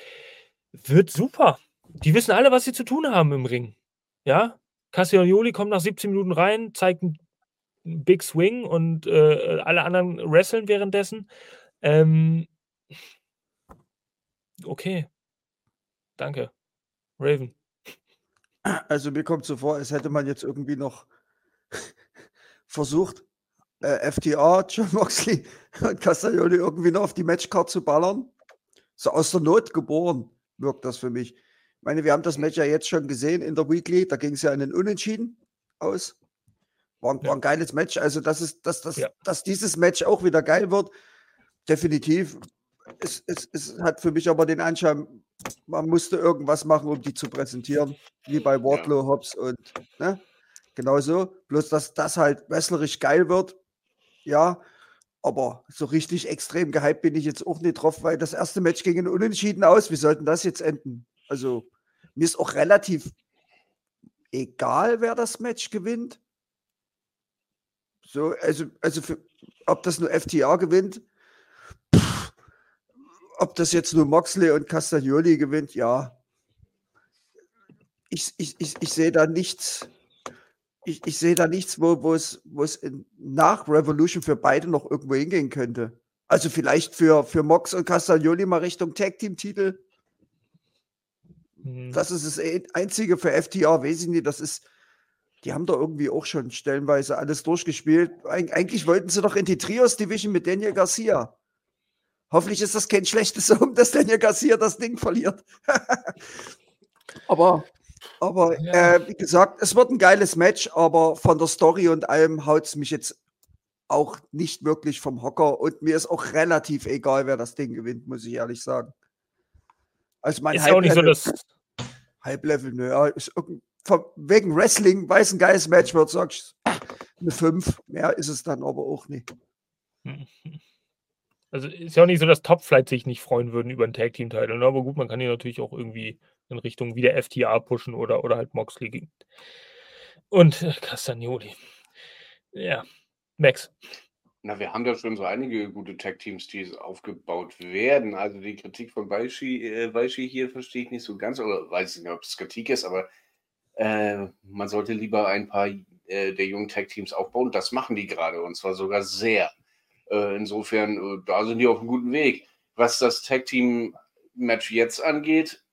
wird super. Die wissen alle, was sie zu tun haben im Ring. Ja? Cassiolioli kommt nach 17 Minuten rein, zeigt einen Big Swing und äh, alle anderen wresteln währenddessen. Ähm, okay. Danke. Raven. Also mir kommt so vor, als hätte man jetzt irgendwie noch versucht, äh, FTA, John Moxley und Castagnoli irgendwie noch auf die Matchcard zu ballern. So aus der Not geboren wirkt das für mich. Ich meine, wir haben das Match ja jetzt schon gesehen in der Weekly, da ging es ja in den Unentschieden aus. War, war, ein geiles Match. Also, dass, es, dass, dass, dass dieses Match auch wieder geil wird, definitiv. Es, es, es hat für mich aber den Anschein, man musste irgendwas machen, um die zu präsentieren, wie bei Wardlow. Hobbs und ne? genauso. Bloß, dass das halt wrestlerisch geil wird, ja, aber so richtig extrem gehypt bin ich jetzt auch nicht drauf, weil das erste Match ging in Unentschieden aus. Wie sollten das jetzt enden? Also, mir ist auch relativ egal, wer das Match gewinnt. So, also, also für, ob das nur FTA gewinnt, pff, ob das jetzt nur Moxley und Castagnoli gewinnt, ja. Ich, ich, ich, ich sehe da nichts, ich, ich sehe da nichts, wo, wo es, wo es in, nach Revolution für beide noch irgendwo hingehen könnte. Also vielleicht für, für Mox und Castagnoli mal Richtung Tag-Team-Titel. Mhm. Das ist das Einzige für FTR, weiß ich nicht. Das ist, die haben da irgendwie auch schon stellenweise alles durchgespielt. Eig eigentlich wollten sie doch in die Trios-Division mit Daniel Garcia. Hoffentlich ist das kein schlechtes um, dass Daniel Garcia das Ding verliert. aber aber ja. äh, wie gesagt, es wird ein geiles Match, aber von der Story und allem haut es mich jetzt auch nicht wirklich vom Hocker und mir ist auch relativ egal, wer das Ding gewinnt, muss ich ehrlich sagen. Also mein ist auch nicht so das Halblevel, nö, ist wegen Wrestling, weil es ein geiles Match wird, sagst eine 5. Mehr ist es dann aber auch nicht. Also ist ja auch nicht so, dass Topflight sich nicht freuen würden über einen Tag-Team-Titel, ne? aber gut, man kann ihn natürlich auch irgendwie in Richtung wieder FTA pushen oder, oder halt Moxley. Und äh, Castagnoli. Ja, Max. Na, wir haben da schon so einige gute Tag-Teams, die aufgebaut werden. Also die Kritik von Weishi, äh, hier verstehe ich nicht so ganz, oder weiß ich nicht, ob es Kritik ist, aber äh, man sollte lieber ein paar äh, der jungen Tag-Teams aufbauen. Das machen die gerade und zwar sogar sehr. Äh, insofern, äh, da sind die auf einem guten Weg. Was das Tag-Team-Match jetzt angeht,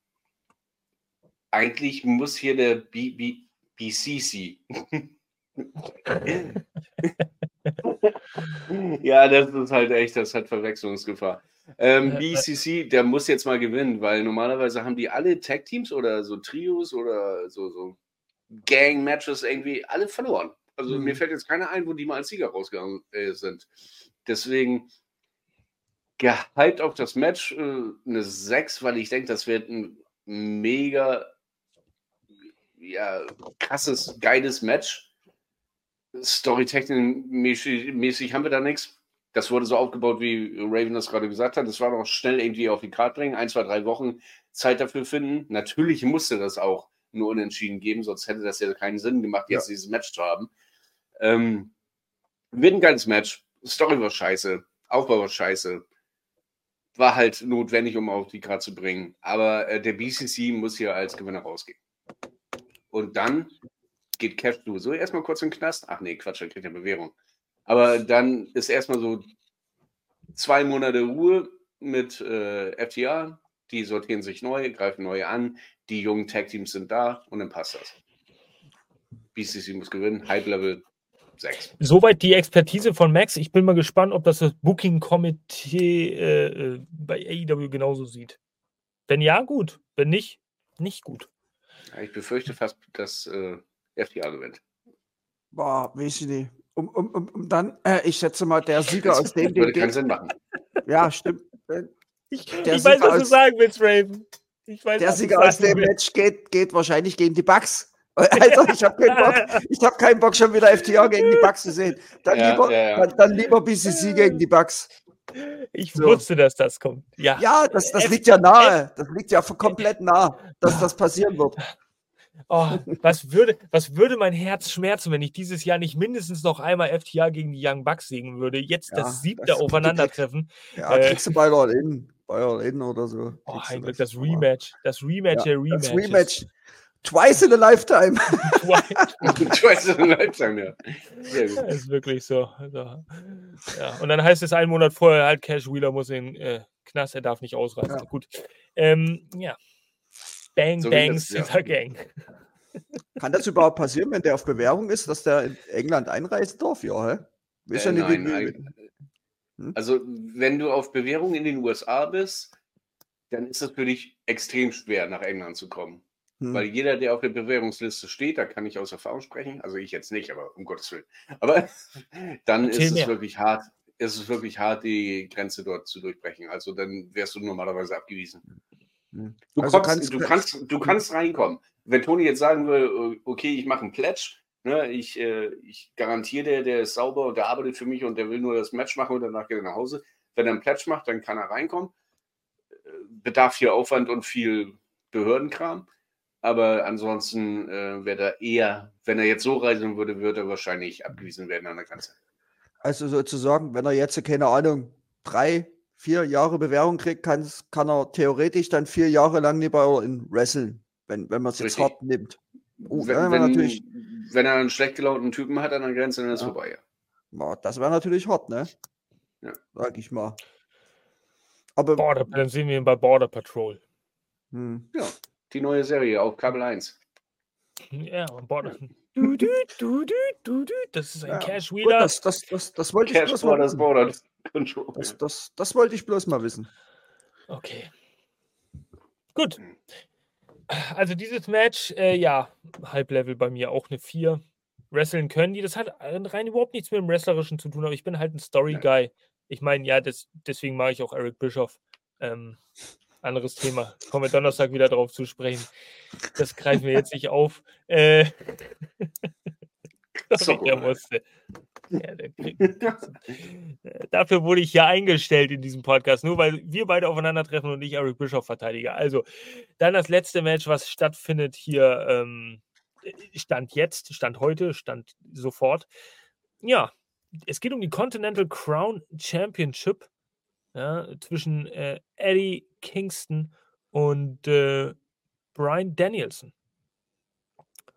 eigentlich muss hier der B B BCC. ja, das ist halt echt, das hat Verwechslungsgefahr. Ähm, BCC, der muss jetzt mal gewinnen, weil normalerweise haben die alle Tag-Teams oder so Trios oder so, so Gang-Matches irgendwie alle verloren. Also mhm. mir fällt jetzt keiner ein, wo die mal als Sieger rausgegangen äh, sind. Deswegen gehypt auf das Match äh, eine 6, weil ich denke, das wird ein mega ja, krasses, geiles Match. Storytechnik-mäßig haben wir da nichts. Das wurde so aufgebaut, wie Raven das gerade gesagt hat. Das war noch schnell irgendwie auf die Karte bringen. Ein, zwei, drei Wochen Zeit dafür finden. Natürlich musste das auch nur unentschieden geben, sonst hätte das ja keinen Sinn gemacht, jetzt ja. dieses Match zu haben. Ähm, wird ein geiles Match. Story war scheiße. Aufbau war scheiße. War halt notwendig, um auf die Karte zu bringen. Aber äh, der BCC muss hier als Gewinner rausgehen. Und dann geht Cash so erstmal kurz in den Knast. Ach nee, Quatsch, er kriegt eine Bewährung. Aber dann ist erstmal so zwei Monate Ruhe mit äh, FTA. Die sortieren sich neu, greifen neu an. Die jungen Tag-Teams sind da und dann passt das. BCC muss gewinnen. Hype-Level 6. Soweit die Expertise von Max. Ich bin mal gespannt, ob das das Booking-Komitee äh, äh bei AEW genauso sieht. Wenn ja, gut. Wenn nicht, nicht gut. Ja, ich befürchte fast, dass äh, FTA gewinnt. Boah, weiß ich nicht um, um, um, um dann, äh, ich schätze mal, der Sieger aus dem. Das würde keinen Sinn machen. Ja, stimmt. Ich, ich weiß, was du sagen willst, Raven. Ich weiß, der Sieger aus dem Match geht, geht wahrscheinlich gegen die Bugs. Alter, ich habe keinen Bock. Ich habe keinen Bock, schon wieder FTR gegen die Bugs zu sehen. Dann, ja, lieber, ja, ja. Dann, dann, lieber BCC gegen die Bugs. Ich so. wusste, dass das kommt. Ja, ja das, das liegt ja nahe. Das liegt ja komplett nah, dass das passieren wird. Oh, was würde, was würde mein Herz schmerzen, wenn ich dieses Jahr nicht mindestens noch einmal FTA gegen die Young Bucks singen würde? Jetzt ja, das siebte das Aufeinandertreffen. Ja, äh, kriegst du bei All In, bei All In oder so. Oh, ein Glück, das Rematch. Das Rematch ja, der Rematch. Das Rematch. Twice in a lifetime. Twice in a lifetime, ja. Sehr gut. Das ist wirklich so. Also, ja. Und dann heißt es einen Monat vorher halt, Cash Wheeler muss in äh, Knast, er darf nicht ausreisen. Ja. Gut. Ähm, ja. Bang, so bang, Super ja. Gang. Kann das überhaupt passieren, wenn der auf Bewährung ist, dass der in England einreisen darf? Ja, hä? Äh, ja nein, nein. Hm? Also, wenn du auf Bewährung in den USA bist, dann ist es für dich extrem schwer, nach England zu kommen. Hm. Weil jeder, der auf der Bewährungsliste steht, da kann ich aus Erfahrung sprechen, also ich jetzt nicht, aber um Gottes Willen. Aber dann Erzähl ist es wirklich hart, ist es wirklich hart, die Grenze dort zu durchbrechen. Also dann wärst du normalerweise abgewiesen. Hm. Du, also kommst, kannst, du, kannst, du kannst reinkommen. Wenn Toni jetzt sagen würde, okay, ich mache einen Pledge, ne, ich, äh, ich garantiere der, der ist sauber und der arbeitet für mich und der will nur das Match machen und danach geht er nach Hause. Wenn er einen Pledge macht, dann kann er reinkommen. Äh, bedarf viel Aufwand und viel Behördenkram. Aber ansonsten äh, wäre er eher, wenn er jetzt so reisen würde, würde er wahrscheinlich abgewiesen werden an der Grenze. Also sozusagen, wenn er jetzt, keine Ahnung, drei, vier Jahre Bewährung kriegt, kann, kann er theoretisch dann vier Jahre lang nicht bei in wresteln, wenn, wenn man es jetzt hart nimmt. Uh, wenn, wenn, natürlich, wenn er einen schlecht gelaunten Typen hat an der Grenze, dann ist ja. vorbei. Ja. Das wäre natürlich hart, ne? Ja. Sag ich mal. Aber, Border, dann sehen wir ihn bei Border Patrol. Hm. Ja, die neue Serie auf Kabel 1. Ja, Border. Du, du, du, du, du, du. Das ist ein ja. Cash Wheeler. Das, das, das, das wollte Cash ich bloß mal Das, das, das wollte ich bloß mal wissen. Okay. Gut. Also dieses Match, äh, ja, Halblevel bei mir auch eine 4. Wresteln können die. Das hat rein überhaupt nichts mit dem Wrestlerischen zu tun, aber ich bin halt ein Story-Guy. Ich meine, ja, das, deswegen mag ich auch Eric Bischoff. Ähm, anderes Thema. Kommen wir Donnerstag wieder drauf zu sprechen. Das greifen wir jetzt nicht auf. Äh, Sorry, der musste. Ja, der Dafür wurde ich hier eingestellt in diesem Podcast, nur weil wir beide aufeinandertreffen und ich Eric Bischoff verteidige. Also, dann das letzte Match, was stattfindet hier, ähm, stand jetzt, stand heute, stand sofort. Ja, es geht um die Continental Crown Championship ja, zwischen äh, Eddie Kingston und äh, Brian Danielson.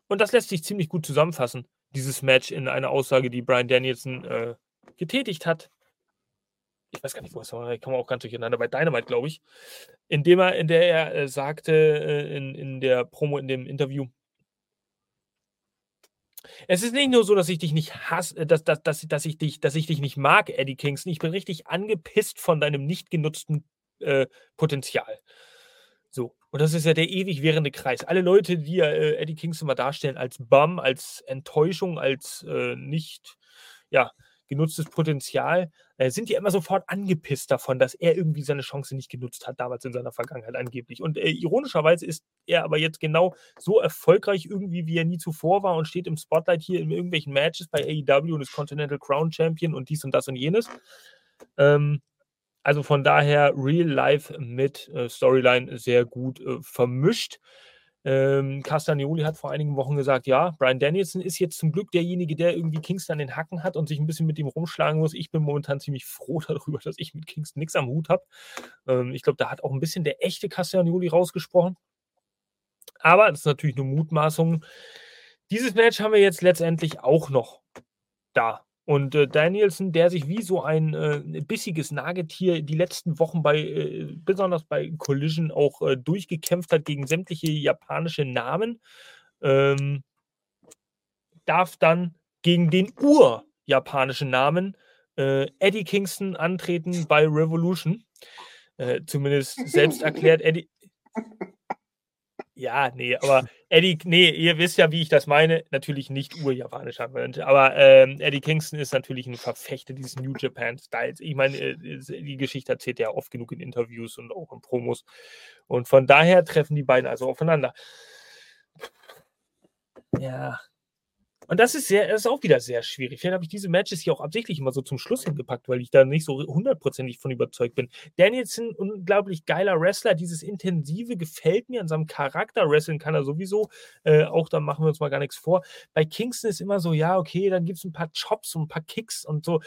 Und das lässt sich ziemlich gut zusammenfassen, dieses Match in einer Aussage, die Brian Danielson äh, getätigt hat. Ich weiß gar nicht, wo es war, ich komme auch ganz durcheinander, bei Dynamite, glaube ich. Indem er, in der er äh, sagte, äh, in, in der Promo, in dem Interview, es ist nicht nur so, dass ich dich nicht hasse, äh, dass, dass, dass, dass, ich dich, dass ich dich nicht mag, Eddie Kingston. Ich bin richtig angepisst von deinem nicht genutzten äh, Potenzial. So. Und das ist ja der ewig währende Kreis. Alle Leute, die äh, Eddie Kingston mal darstellen als Bum, als Enttäuschung, als äh, nicht, ja, genutztes Potenzial, äh, sind ja immer sofort angepisst davon, dass er irgendwie seine Chance nicht genutzt hat, damals in seiner Vergangenheit angeblich. Und äh, ironischerweise ist er aber jetzt genau so erfolgreich irgendwie, wie er nie zuvor war und steht im Spotlight hier in irgendwelchen Matches bei AEW und ist Continental Crown Champion und dies und das und jenes. Ähm, also von daher Real Life mit äh, Storyline sehr gut äh, vermischt. Ähm, Castagnoli hat vor einigen Wochen gesagt, ja, Brian Danielson ist jetzt zum Glück derjenige, der irgendwie Kingston an den Hacken hat und sich ein bisschen mit ihm rumschlagen muss. Ich bin momentan ziemlich froh darüber, dass ich mit Kingston nichts am Hut habe. Ähm, ich glaube, da hat auch ein bisschen der echte Castagnoli rausgesprochen. Aber das ist natürlich nur Mutmaßung. Dieses Match haben wir jetzt letztendlich auch noch da. Und äh, Danielson, der sich wie so ein äh, bissiges Nagetier die letzten Wochen bei, äh, besonders bei Collision auch äh, durchgekämpft hat gegen sämtliche japanische Namen, ähm, darf dann gegen den ur-japanischen Namen äh, Eddie Kingston antreten bei Revolution. Äh, zumindest selbst erklärt Eddie. Ja, nee, aber Eddie, nee, ihr wisst ja, wie ich das meine. Natürlich nicht urjapanischer Mensch, aber ähm, Eddie Kingston ist natürlich ein Verfechter dieses New Japan Styles. Ich meine, äh, die Geschichte erzählt er oft genug in Interviews und auch in Promos. Und von daher treffen die beiden also aufeinander. Ja, und das ist, sehr, das ist auch wieder sehr schwierig. Vielleicht habe ich diese Matches hier auch absichtlich immer so zum Schluss hingepackt, weil ich da nicht so hundertprozentig von überzeugt bin. Danielson, unglaublich geiler Wrestler. Dieses Intensive gefällt mir an seinem Charakter. Wrestling kann er sowieso. Äh, auch da machen wir uns mal gar nichts vor. Bei Kingston ist immer so, ja, okay, dann gibt es ein paar Chops und ein paar Kicks und so.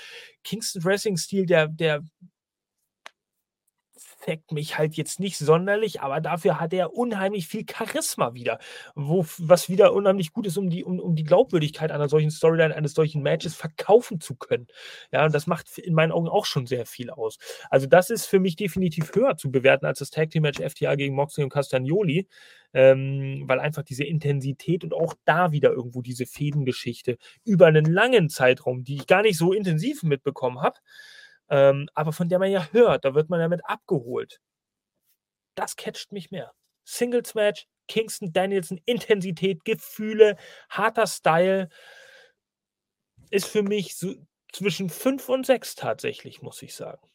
Kingston Wrestling-Stil, der, der affekt mich halt jetzt nicht sonderlich, aber dafür hat er unheimlich viel Charisma wieder, wo, was wieder unheimlich gut ist, um die, um, um die Glaubwürdigkeit einer solchen Storyline, eines solchen Matches verkaufen zu können. Ja, und das macht in meinen Augen auch schon sehr viel aus. Also, das ist für mich definitiv höher zu bewerten als das Tag Team Match FTA gegen Moxley und Castagnoli, ähm, weil einfach diese Intensität und auch da wieder irgendwo diese Fädengeschichte über einen langen Zeitraum, die ich gar nicht so intensiv mitbekommen habe, ähm, aber von der man ja hört, da wird man ja mit abgeholt. Das catcht mich mehr. Singles Match, Kingston Danielson, Intensität, Gefühle, harter Style ist für mich so zwischen 5 und 6 tatsächlich, muss ich sagen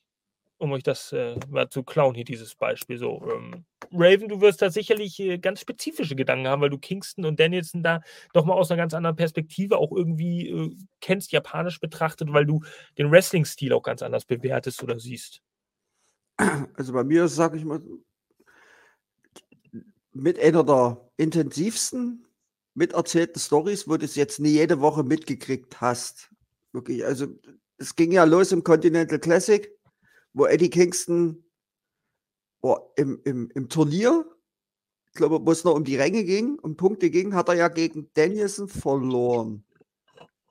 um euch das äh, mal zu klauen, hier dieses Beispiel. So, ähm, Raven, du wirst da sicherlich äh, ganz spezifische Gedanken haben, weil du Kingston und Danielson da doch mal aus einer ganz anderen Perspektive auch irgendwie äh, kennst, japanisch betrachtet, weil du den Wrestling-Stil auch ganz anders bewertest oder siehst. Also bei mir, sage ich mal, mit einer der intensivsten miterzählten Stories, wo du es jetzt nie jede Woche mitgekriegt hast. Wirklich, also es ging ja los im Continental Classic wo Eddie Kingston oh, im, im, im Turnier, ich glaube, wo es noch um die Ränge ging, um Punkte ging, hat er ja gegen Danielson verloren.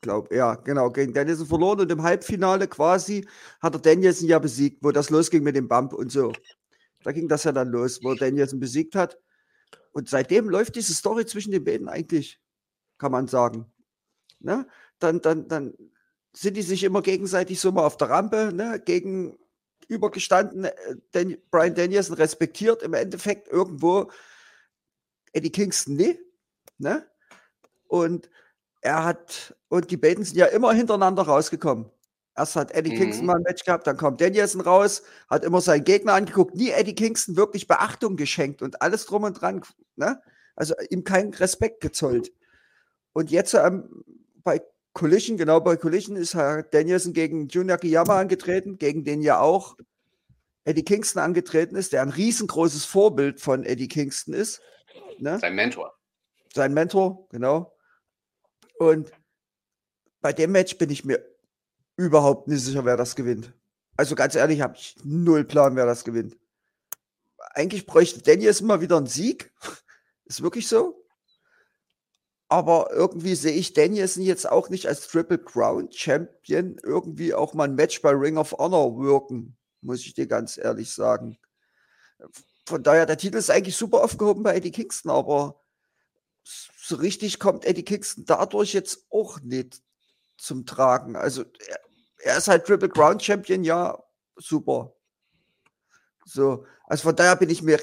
Glaube, ja, genau, gegen Danielson verloren und im Halbfinale quasi hat er Danielson ja besiegt, wo das losging mit dem Bump und so. Da ging das ja dann los, wo Danielson besiegt hat. Und seitdem läuft diese Story zwischen den beiden eigentlich, kann man sagen. Ne? Dann, dann, dann sind die sich immer gegenseitig so mal auf der Rampe, ne? gegen übergestanden, Dan Brian Danielson respektiert im Endeffekt irgendwo Eddie Kingston nie. Ne? Und er hat, und die beiden sind ja immer hintereinander rausgekommen. Erst hat Eddie mhm. Kingston mal ein Match gehabt, dann kommt Danielson raus, hat immer seinen Gegner angeguckt, nie Eddie Kingston wirklich Beachtung geschenkt und alles drum und dran. Ne? Also ihm keinen Respekt gezollt. Und jetzt ähm, bei Collision, genau bei Collision ist Herr Danielson gegen Junior Kiyama angetreten, gegen den ja auch Eddie Kingston angetreten ist, der ein riesengroßes Vorbild von Eddie Kingston ist. Ne? Sein Mentor. Sein Mentor, genau. Und bei dem Match bin ich mir überhaupt nicht sicher, wer das gewinnt. Also ganz ehrlich, habe ich null Plan, wer das gewinnt. Eigentlich bräuchte Danielson mal wieder einen Sieg. Ist wirklich so. Aber irgendwie sehe ich Danielson jetzt auch nicht als Triple Crown Champion irgendwie auch mal ein Match bei Ring of Honor wirken, muss ich dir ganz ehrlich sagen. Von daher, der Titel ist eigentlich super aufgehoben bei Eddie Kingston, aber so richtig kommt Eddie Kingston dadurch jetzt auch nicht zum Tragen. Also er, er ist halt Triple Crown Champion, ja, super. So, also von daher bin ich mir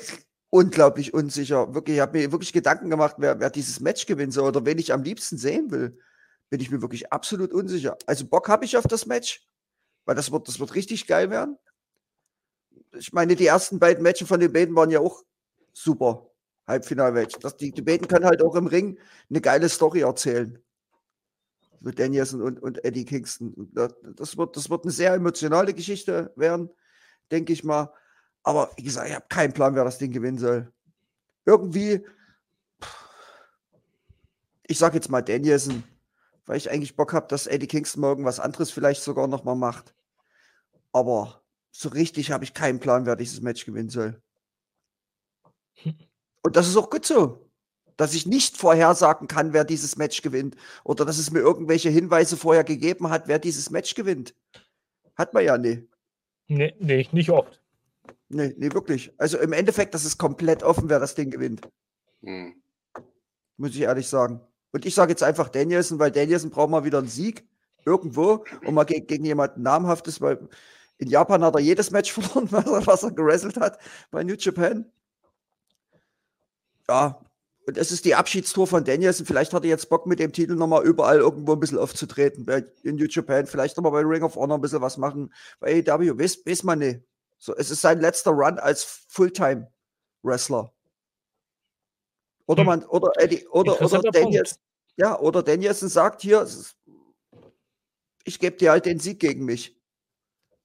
unglaublich unsicher. Wirklich, ich habe mir wirklich Gedanken gemacht, wer, wer dieses Match gewinnen soll oder wen ich am liebsten sehen will. Bin ich mir wirklich absolut unsicher. Also Bock habe ich auf das Match, weil das wird, das wird richtig geil werden. Ich meine, die ersten beiden Matches von den beiden waren ja auch super. Halbfinalmatch. Die, die beiden können halt auch im Ring eine geile Story erzählen. Mit Danielson und, und Eddie Kingston. Das wird, das wird eine sehr emotionale Geschichte werden, denke ich mal. Aber wie gesagt, ich habe keinen Plan, wer das Ding gewinnen soll. Irgendwie, ich sage jetzt mal Danielson, weil ich eigentlich Bock habe, dass Eddie Kingston morgen was anderes vielleicht sogar nochmal macht. Aber so richtig habe ich keinen Plan, wer dieses Match gewinnen soll. Und das ist auch gut so. Dass ich nicht vorhersagen kann, wer dieses Match gewinnt. Oder dass es mir irgendwelche Hinweise vorher gegeben hat, wer dieses Match gewinnt. Hat man ja nie. Nee, nee nicht oft. Nee, nee, wirklich. Also im Endeffekt, das ist komplett offen, wer das Ding gewinnt. Hm. Muss ich ehrlich sagen. Und ich sage jetzt einfach Danielson, weil Danielson braucht mal wieder einen Sieg. Irgendwo. Und mal gegen, gegen jemanden namhaftes, weil in Japan hat er jedes Match verloren, was er, was er gerasselt hat bei New Japan ja, und es ist die Abschiedstour von Danielson. Vielleicht hat er jetzt Bock, mit dem Titel nochmal überall irgendwo ein bisschen aufzutreten. Bei, in New Japan, vielleicht nochmal bei Ring of Honor ein bisschen was machen. Bei AEW, weiß, weiß man nicht. So, es ist sein letzter Run als Fulltime-Wrestler. Oder hm. man, oder Eddie, oder, oder Danielson, ja, oder Danielson sagt hier, ich gebe dir halt den Sieg gegen mich.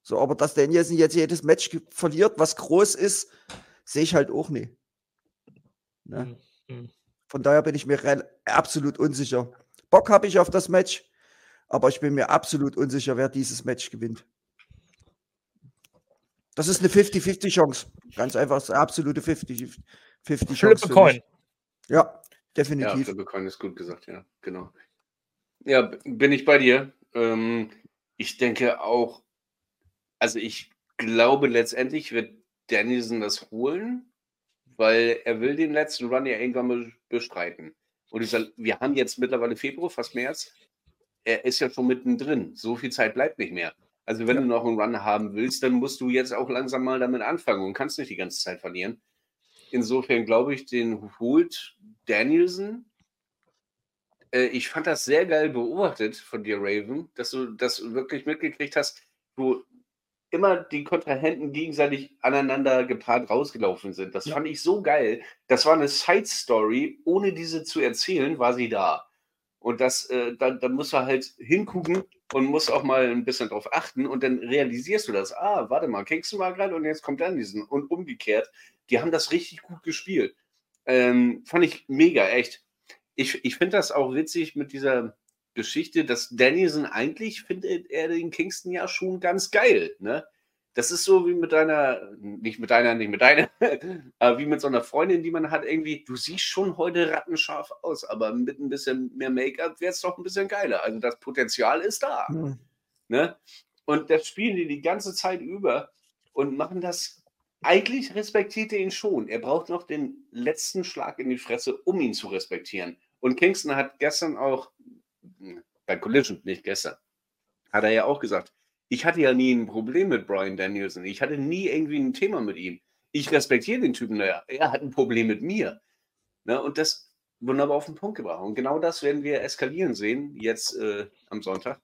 So, aber dass Danielson jetzt jedes Match verliert, was groß ist, sehe ich halt auch nicht. Ne? Mhm. Von daher bin ich mir absolut unsicher. Bock habe ich auf das Match, aber ich bin mir absolut unsicher, wer dieses Match gewinnt. Das ist eine 50-50-Chance. Ganz einfach, das ist eine absolute 50-50-Chance. Coin. Ja, definitiv. Ja, Flippe Coin ist gut gesagt, ja, genau. Ja, bin ich bei dir. Ähm, ich denke auch, also ich glaube letztendlich wird Danielson das holen weil er will den letzten Run ja irgendwann bestreiten. Und ich sage, wir haben jetzt mittlerweile Februar, fast März. Er ist ja schon mittendrin. So viel Zeit bleibt nicht mehr. Also wenn ja. du noch einen Run haben willst, dann musst du jetzt auch langsam mal damit anfangen und kannst nicht die ganze Zeit verlieren. Insofern glaube ich, den holt Danielson. Äh, ich fand das sehr geil beobachtet von dir, Raven, dass du das wirklich mitgekriegt hast. Du immer die Kontrahenten gegenseitig aneinander gepaart rausgelaufen sind. Das ja. fand ich so geil. Das war eine Side-Story. Ohne diese zu erzählen, war sie da. Und das, äh, da, da musst du halt hingucken und musst auch mal ein bisschen drauf achten und dann realisierst du das. Ah, warte mal, Kingston war gerade und jetzt kommt Anderson. Und umgekehrt, die haben das richtig gut gespielt. Ähm, fand ich mega, echt. Ich, ich finde das auch witzig mit dieser Geschichte, dass Danielson eigentlich findet er den Kingston ja schon ganz geil. Ne? Das ist so wie mit deiner, nicht mit deiner, nicht mit deiner, aber wie mit so einer Freundin, die man hat, irgendwie, du siehst schon heute rattenscharf aus, aber mit ein bisschen mehr Make-up wäre es doch ein bisschen geiler. Also das Potenzial ist da. Mhm. Ne? Und das spielen die die ganze Zeit über und machen das. Eigentlich respektiert er ihn schon. Er braucht noch den letzten Schlag in die Fresse, um ihn zu respektieren. Und Kingston hat gestern auch bei Collision, nicht gestern, hat er ja auch gesagt, ich hatte ja nie ein Problem mit Brian Danielson. Ich hatte nie irgendwie ein Thema mit ihm. Ich respektiere den Typen, naja, er hat ein Problem mit mir. Ne, und das wunderbar auf den Punkt gebracht. Und genau das werden wir eskalieren sehen, jetzt äh, am Sonntag.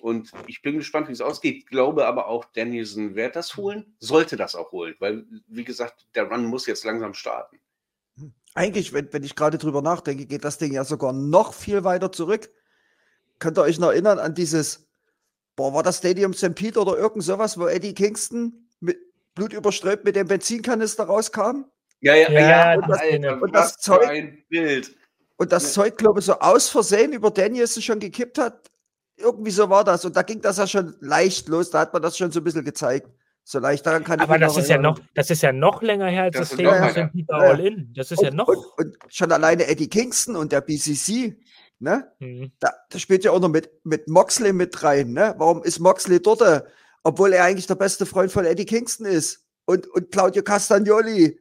Und ich bin gespannt, wie es ausgeht. Ich glaube aber auch, Danielson wird das holen, sollte das auch holen, weil, wie gesagt, der Run muss jetzt langsam starten. Eigentlich, wenn, wenn ich gerade drüber nachdenke, geht das Ding ja sogar noch viel weiter zurück könnt ihr euch noch erinnern an dieses, boah, war das Stadium St. Pete oder irgend sowas, wo Eddie Kingston mit Blut überströmt mit dem Benzinkanister rauskam? Ja, ja, ja. Und das, Alter, und das Zeug, ein Bild. Und das ja. Zeug, glaube ich, so aus Versehen über Danielson schon gekippt hat. Irgendwie so war das. Und da ging das ja schon leicht los. Da hat man das schon so ein bisschen gezeigt. So leicht daran kann Aber das ist ja noch, das ist ja noch länger her als das, das Stadium St. Peter All In. Das ist und, ja noch. Und, und, schon alleine Eddie Kingston und der BCC, Ne? Mhm. Da, da, spielt ja auch noch mit, mit Moxley mit rein. Ne? Warum ist Moxley dort, obwohl er eigentlich der beste Freund von Eddie Kingston ist? Und, und Claudio Castagnoli,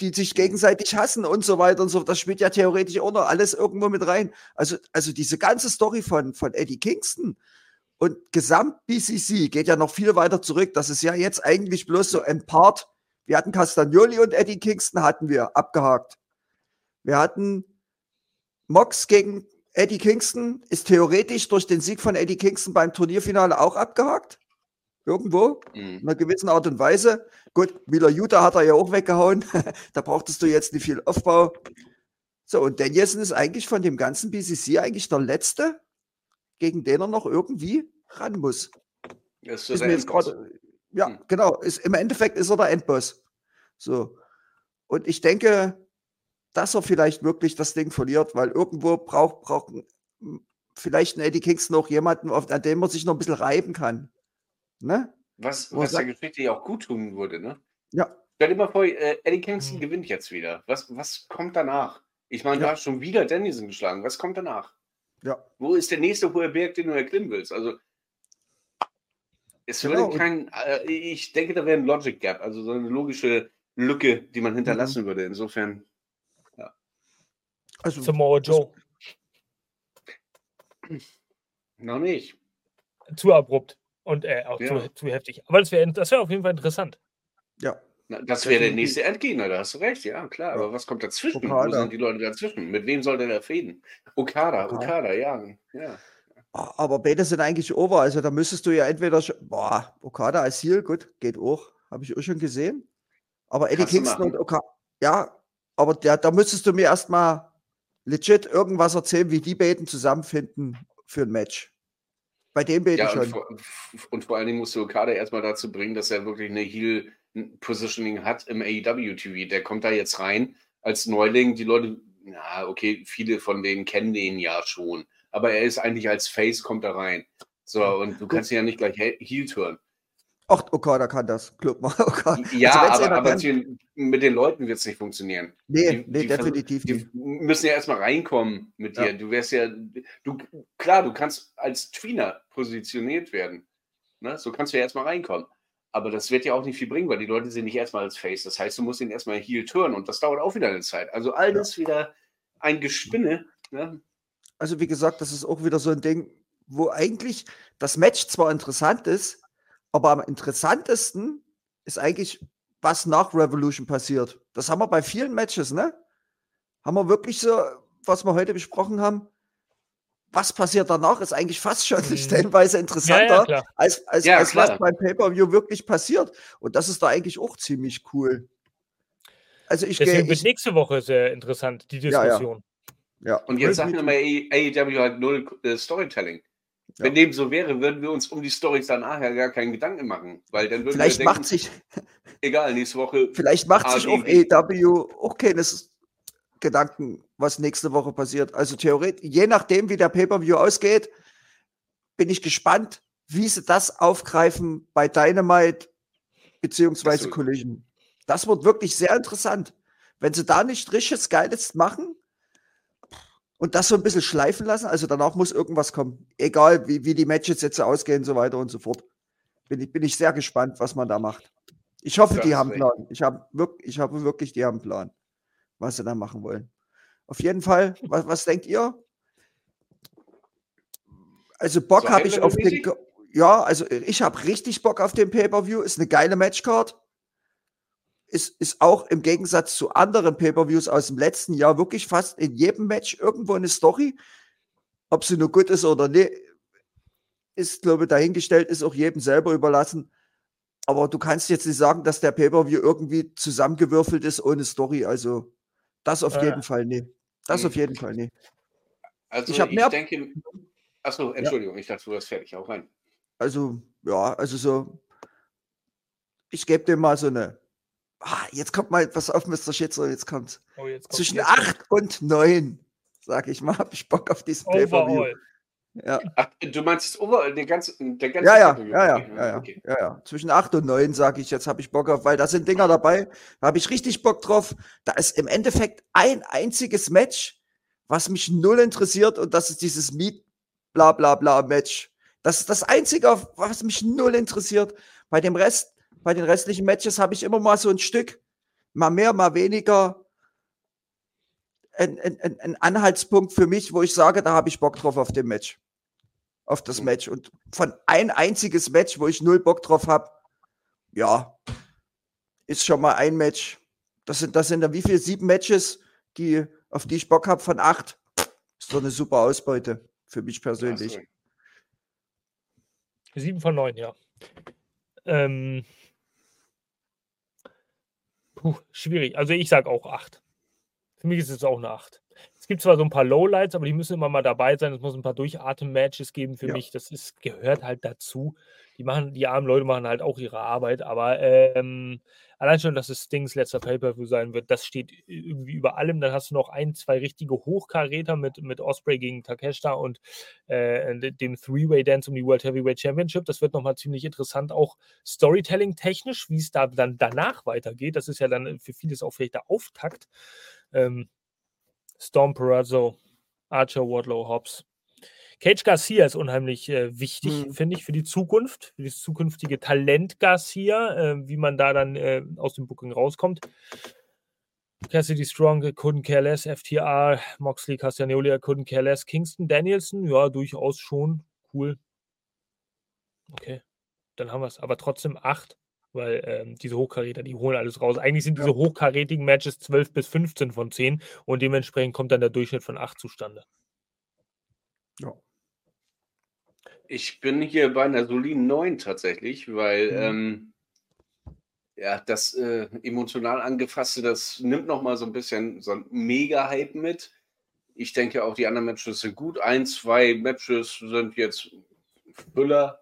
die sich gegenseitig hassen und so weiter und so. Das spielt ja theoretisch auch noch alles irgendwo mit rein. Also, also diese ganze Story von, von Eddie Kingston und Gesamt BCC geht ja noch viel weiter zurück. Das ist ja jetzt eigentlich bloß so ein Part Wir hatten Castagnoli und Eddie Kingston hatten wir abgehakt. Wir hatten Mox gegen Eddie Kingston, ist theoretisch durch den Sieg von Eddie Kingston beim Turnierfinale auch abgehakt. Irgendwo, mhm. in einer gewissen Art und Weise. Gut, Miller Utah hat er ja auch weggehauen. da brauchtest du jetzt nicht viel Aufbau. So, und Danielson ist eigentlich von dem ganzen BCC eigentlich der Letzte, gegen den er noch irgendwie ran muss. Ist, ist mir jetzt gerade, ja, hm. genau. Ist, Im Endeffekt ist er der Endboss. So. Und ich denke, dass er vielleicht wirklich das Ding verliert, weil irgendwo braucht, braucht vielleicht ein Eddie Kingston noch jemanden, an dem man sich noch ein bisschen reiben kann. Ne? Was, was der Geschichte ja auch gut tun würde, ne? Ja. Stell dir mal vor, äh, Eddie Kingston mhm. gewinnt jetzt wieder. Was, was kommt danach? Ich meine, ja. du hast schon wieder Dennison geschlagen. Was kommt danach? Ja. Wo ist der nächste hohe Berg, den du erklimmen willst? Also, es genau. würde kein, äh, ich denke, da wäre ein Logic Gap, also so eine logische Lücke, die man hinterlassen mhm. würde. Insofern. Also, Samoa Joe. Noch nicht. Zu abrupt und äh, auch ja. zu, zu, heftig. Aber das wäre das wär auf jeden Fall interessant. Ja. Na, das wäre der nächste Endgegner, da hast du recht, ja, klar. Ja. Aber was kommt dazwischen? Okada. Wo sind die Leute dazwischen? Mit wem soll der da fäden? Okada, Okada, ja. ja. Aber beide sind eigentlich over. Also da müsstest du ja entweder schon, boah, Okada als Heal, gut, geht auch. Habe ich auch schon gesehen. Aber Eddie Kannst Kingston und Okada, ja, aber der, da müsstest du mir erstmal legit irgendwas erzählen, wie die beiden zusammenfinden für ein Match. Bei dem beiden ja, schon. Und vor, und vor allen Dingen musst du Okada erstmal dazu bringen, dass er wirklich eine Heal-Positioning hat im AEW-TV. Der kommt da jetzt rein als Neuling. Die Leute, na, okay, viele von denen kennen den ja schon aber er ist eigentlich als Face, kommt da rein. So, und du kannst ihn ja nicht gleich Heel turn. Ach, Okada kann das. Club mal. Ja, also aber, aber mit den Leuten wird es nicht funktionieren. Nee, die, nee die, definitiv die nicht. müssen ja erstmal reinkommen mit dir. Ja. Du wärst ja, du, klar, du kannst als Tweener positioniert werden. Ne? So kannst du ja erstmal reinkommen. Aber das wird ja auch nicht viel bringen, weil die Leute sind nicht erstmal als Face. Das heißt, du musst ihn erstmal Heel turnen und das dauert auch wieder eine Zeit. Also alles ja. wieder ein Gespinne. Ne? Also wie gesagt, das ist auch wieder so ein Ding, wo eigentlich das Match zwar interessant ist, aber am interessantesten ist eigentlich, was nach Revolution passiert. Das haben wir bei vielen Matches, ne? Haben wir wirklich so, was wir heute besprochen haben, was passiert danach, ist eigentlich fast schon mhm. stellenweise interessanter, ja, ja, als, als, ja, als was beim Pay-Per-View wirklich passiert. Und das ist da eigentlich auch ziemlich cool. Also ich Deswegen gehe. wird nächste Woche sehr interessant, die Diskussion. Ja. Und jetzt sagt mir AEW halt null äh, Storytelling. Ja. Wenn dem so wäre, würden wir uns um die Storys dann nachher gar keinen Gedanken machen. Weil dann würden Vielleicht wir denken, macht sich. Egal, nächste Woche. Vielleicht macht sich auch AEW auch keines Gedanken, was nächste Woche passiert. Also theoretisch, je nachdem, wie der Pay-Per-View ausgeht, bin ich gespannt, wie sie das aufgreifen bei Dynamite beziehungsweise Collision. Das wird wirklich sehr interessant. Wenn sie da nicht richtiges Geiles machen, und das so ein bisschen schleifen lassen. Also danach muss irgendwas kommen. Egal, wie, wie die Matches jetzt ausgehen, so weiter und so fort. Bin ich, bin ich sehr gespannt, was man da macht. Ich hoffe, das die haben einen Plan. Ich habe wirklich, ich habe wirklich, die haben einen Plan, was sie da machen wollen. Auf jeden Fall, was, was denkt ihr? Also Bock so habe ich auf den. Ja, also ich habe richtig Bock auf den Pay-Per-View. Ist eine geile Matchcard ist, ist auch im Gegensatz zu anderen Pay-Per-Views aus dem letzten Jahr wirklich fast in jedem Match irgendwo eine Story. Ob sie nur gut ist oder nicht, ist, glaube ich, dahingestellt, ist auch jedem selber überlassen. Aber du kannst jetzt nicht sagen, dass der Pay-Per-View irgendwie zusammengewürfelt ist ohne Story. Also, das auf äh. jeden Fall nicht. Das mhm. auf jeden Fall nicht. Also, ich, ich denke. Achso, Entschuldigung, ja. ich dachte, du warst fertig. Auch rein. Also, ja, also so. Ich gebe dir mal so eine Ah, jetzt kommt mal etwas auf, Mr. Schitzer, jetzt kommt. Oh, jetzt kommt Zwischen 8 und 9, sag ich mal, habe ich Bock auf diesen Pay-Per-View. Ja. Ach, du meinst Overall, der ganze, der ganze ja, ja, ja, ja, ja, okay. ja, ja, Zwischen 8 und 9 sage ich, jetzt habe ich Bock auf, weil da sind Dinger dabei, da habe ich richtig Bock drauf. Da ist im Endeffekt ein einziges Match, was mich null interessiert und das ist dieses Meet bla bla bla Match. Das ist das Einzige, was mich null interessiert. Bei dem Rest bei den restlichen Matches habe ich immer mal so ein Stück, mal mehr, mal weniger, ein, ein, ein Anhaltspunkt für mich, wo ich sage, da habe ich Bock drauf auf dem Match. Auf das mhm. Match. Und von ein einziges Match, wo ich null Bock drauf habe, ja, ist schon mal ein Match. Das sind, das sind dann wie viele? Sieben Matches, die, auf die ich Bock habe von acht. Ist doch eine super Ausbeute für mich persönlich. Sieben von neun, ja. Ähm, puh, schwierig. Also ich sage auch acht. Für mich ist es auch eine acht. Es gibt zwar so ein paar Lowlights, aber die müssen immer mal dabei sein. Es muss ein paar Durchatem-Matches geben für ja. mich. Das ist, gehört halt dazu. Die machen, die armen Leute machen halt auch ihre Arbeit, aber ähm, allein schon, dass es Stings letzter Pay-Per-View sein wird, das steht irgendwie über allem. Dann hast du noch ein, zwei richtige Hochkaräter mit, mit Osprey gegen Takeshita und äh, dem Three-Way-Dance um die World Heavyweight Championship. Das wird nochmal ziemlich interessant, auch Storytelling-technisch, wie es da dann danach weitergeht. Das ist ja dann für vieles auch vielleicht der Auftakt. Ähm, Storm Perazzo, Archer, Wardlow, Hobbs. Cage Garcia ist unheimlich äh, wichtig, mhm. finde ich, für die Zukunft, für das zukünftige Talent Garcia, äh, wie man da dann äh, aus dem Booking rauskommt. Cassidy Strong, couldn't care less, FTR, Moxley, Castagnoli, couldn't care less, Kingston, Danielson, ja, durchaus schon, cool. Okay, dann haben wir es, aber trotzdem acht weil ähm, diese Hochkaräter, die holen alles raus. Eigentlich sind diese hochkarätigen Matches 12 bis 15 von 10 und dementsprechend kommt dann der Durchschnitt von 8 zustande. Ja. Ich bin hier bei einer soliden 9 tatsächlich, weil mhm. ähm, ja, das äh, emotional angefasste, das nimmt nochmal so ein bisschen so ein Mega-Hype mit. Ich denke auch, die anderen Matches sind gut. Ein, zwei Matches sind jetzt Füller,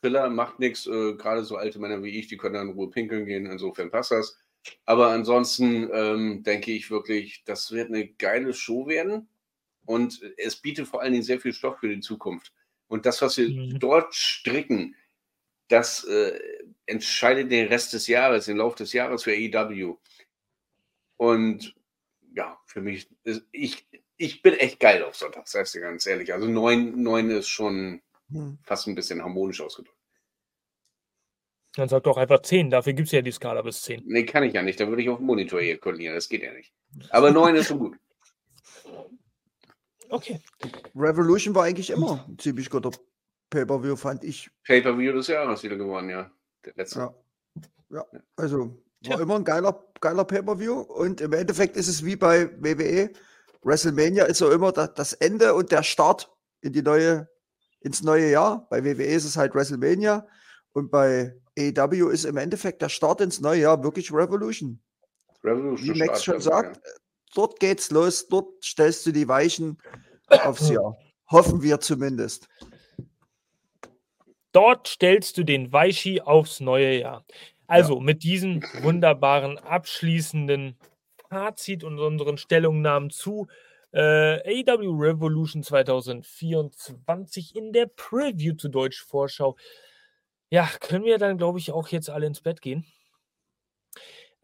Filler macht nichts. Äh, Gerade so alte Männer wie ich, die können dann in Ruhe pinkeln gehen. Insofern passt das. Aber ansonsten ähm, denke ich wirklich, das wird eine geile Show werden. Und es bietet vor allen Dingen sehr viel Stoff für die Zukunft. Und das, was wir mhm. dort stricken, das äh, entscheidet den Rest des Jahres, den Lauf des Jahres für AEW. Und ja, für mich, ist, ich, ich bin echt geil auf Sonntag, sagst du ganz ehrlich. Also neun, neun ist schon, hm. Fast ein bisschen harmonisch ausgedrückt. Dann sag doch einfach 10, dafür gibt es ja die Skala bis 10. Nee, kann ich ja nicht, da würde ich auf dem Monitor hier kollieren, das geht ja nicht. Aber 9 ist schon gut. Okay. Revolution war eigentlich immer ein ziemlich guter Pay-Per-View, fand ich. Pay-Per-View des Jahres wieder gewonnen, ja. Der letzte. Ja, ja. also war Tja. immer ein geiler, geiler Pay-Per-View und im Endeffekt ist es wie bei WWE. WrestleMania ist so immer das Ende und der Start in die neue ins neue Jahr. Bei WWE ist es halt WrestleMania und bei AEW ist im Endeffekt der Start ins neue Jahr wirklich Revolution. Revolution Wie Max schon sagt, ja. Dort geht's los, dort stellst du die Weichen aufs Jahr. Hoffen wir zumindest. Dort stellst du den Weichi aufs neue Jahr. Also ja. mit diesem wunderbaren abschließenden Fazit und unseren Stellungnahmen zu äh, AW Revolution 2024 in der Preview zu Deutsch Vorschau. Ja, können wir dann, glaube ich, auch jetzt alle ins Bett gehen?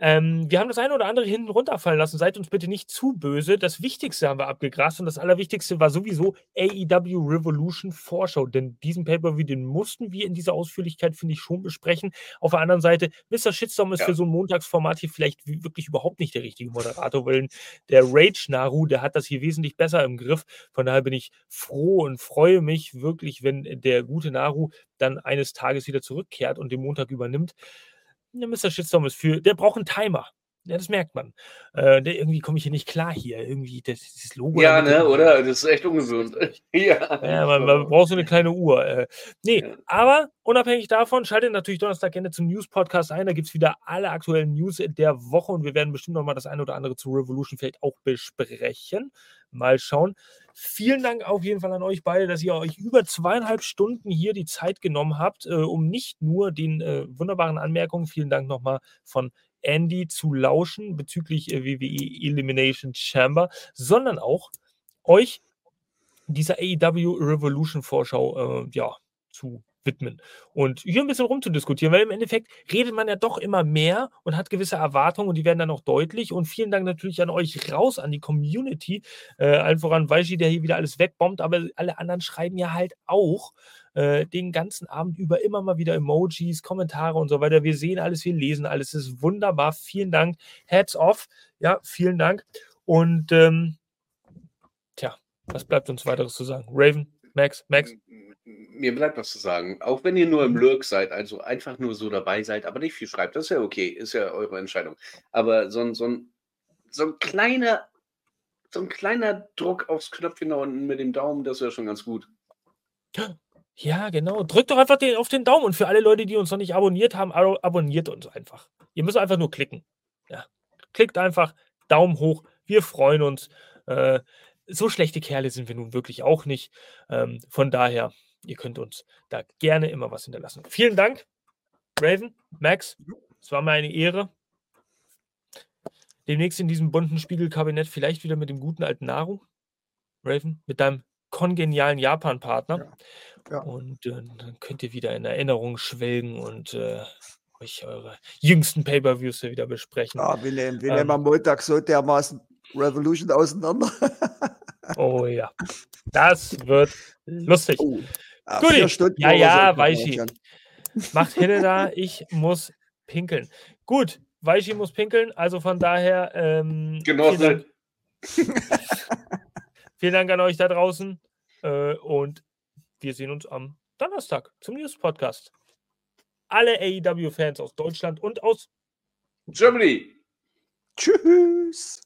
Ähm, wir haben das eine oder andere hinten runterfallen lassen. Seid uns bitte nicht zu böse. Das Wichtigste haben wir abgegrast und das Allerwichtigste war sowieso AEW Revolution Vorschau. Denn diesen Pay-Per-View, den mussten wir in dieser Ausführlichkeit, finde ich, schon besprechen. Auf der anderen Seite, Mr. Shitstorm ist ja. für so ein Montagsformat hier vielleicht wirklich überhaupt nicht der richtige Moderator, weil der Rage Naru, der hat das hier wesentlich besser im Griff. Von daher bin ich froh und freue mich wirklich, wenn der gute Naru dann eines Tages wieder zurückkehrt und den Montag übernimmt der Mr. Shitstorm ist für, der braucht einen Timer. Ja, das merkt man. Äh, irgendwie komme ich hier nicht klar hier. Irgendwie das, dieses Logo. Ja, ne, oder? Das ist echt ungesund. ja. ja man, man, braucht so eine kleine Uhr. Äh, nee, ja. aber unabhängig davon, schaltet natürlich Donnerstag gerne zum News-Podcast ein. Da gibt es wieder alle aktuellen News der Woche und wir werden bestimmt noch mal das eine oder andere zu Revolution vielleicht auch besprechen. Mal schauen. Vielen Dank auf jeden Fall an euch beide, dass ihr euch über zweieinhalb Stunden hier die Zeit genommen habt, äh, um nicht nur den äh, wunderbaren Anmerkungen, vielen Dank nochmal von Andy zu lauschen bezüglich äh, WWE Elimination Chamber, sondern auch euch dieser AEW Revolution Vorschau äh, ja, zu widmen und hier ein bisschen rumzudiskutieren, weil im Endeffekt redet man ja doch immer mehr und hat gewisse Erwartungen und die werden dann auch deutlich. Und vielen Dank natürlich an euch raus, an die Community, äh, allen voran Weishi, der hier wieder alles wegbombt, aber alle anderen schreiben ja halt auch äh, den ganzen Abend über immer mal wieder Emojis, Kommentare und so weiter. Wir sehen alles, wir lesen alles. Es ist wunderbar. Vielen Dank. Heads off. Ja, vielen Dank. Und ähm, tja, was bleibt uns weiteres zu sagen? Raven, Max, Max. Mir bleibt was zu sagen. Auch wenn ihr nur im mhm. Lurk seid, also einfach nur so dabei seid, aber nicht viel schreibt, das ist ja okay, ist ja eure Entscheidung. Aber so ein, so ein, so ein kleiner, so ein kleiner Druck aufs Knöpfchen da unten mit dem Daumen, das wäre schon ganz gut. Ja, genau. Drückt doch einfach den, auf den Daumen. Und für alle Leute, die uns noch nicht abonniert haben, abonniert uns einfach. Ihr müsst einfach nur klicken. Ja. Klickt einfach, Daumen hoch. Wir freuen uns. Äh, so schlechte Kerle sind wir nun wirklich auch nicht. Ähm, von daher, ihr könnt uns da gerne immer was hinterlassen. Vielen Dank, Raven, Max. Es war mir eine Ehre. Demnächst in diesem bunten Spiegelkabinett vielleicht wieder mit dem guten alten Naru. Raven, mit deinem kongenialen Japan-Partner. Ja. Ja. Und äh, dann könnt ihr wieder in Erinnerung schwelgen und äh, euch eure jüngsten Pay-Per-Views wieder besprechen. Wir nehmen, wir ähm, am Montag so dermaßen Revolution auseinander. oh ja. Das wird lustig. Oh, ja, Gut, ja, ja, Weichi. Macht Hille da, ich muss pinkeln. Gut, Weichi muss pinkeln, also von daher. Ähm, Genossen. Vielen, vielen Dank an euch da draußen äh, und wir sehen uns am Donnerstag zum News Podcast. Alle AEW-Fans aus Deutschland und aus Germany. Tschüss.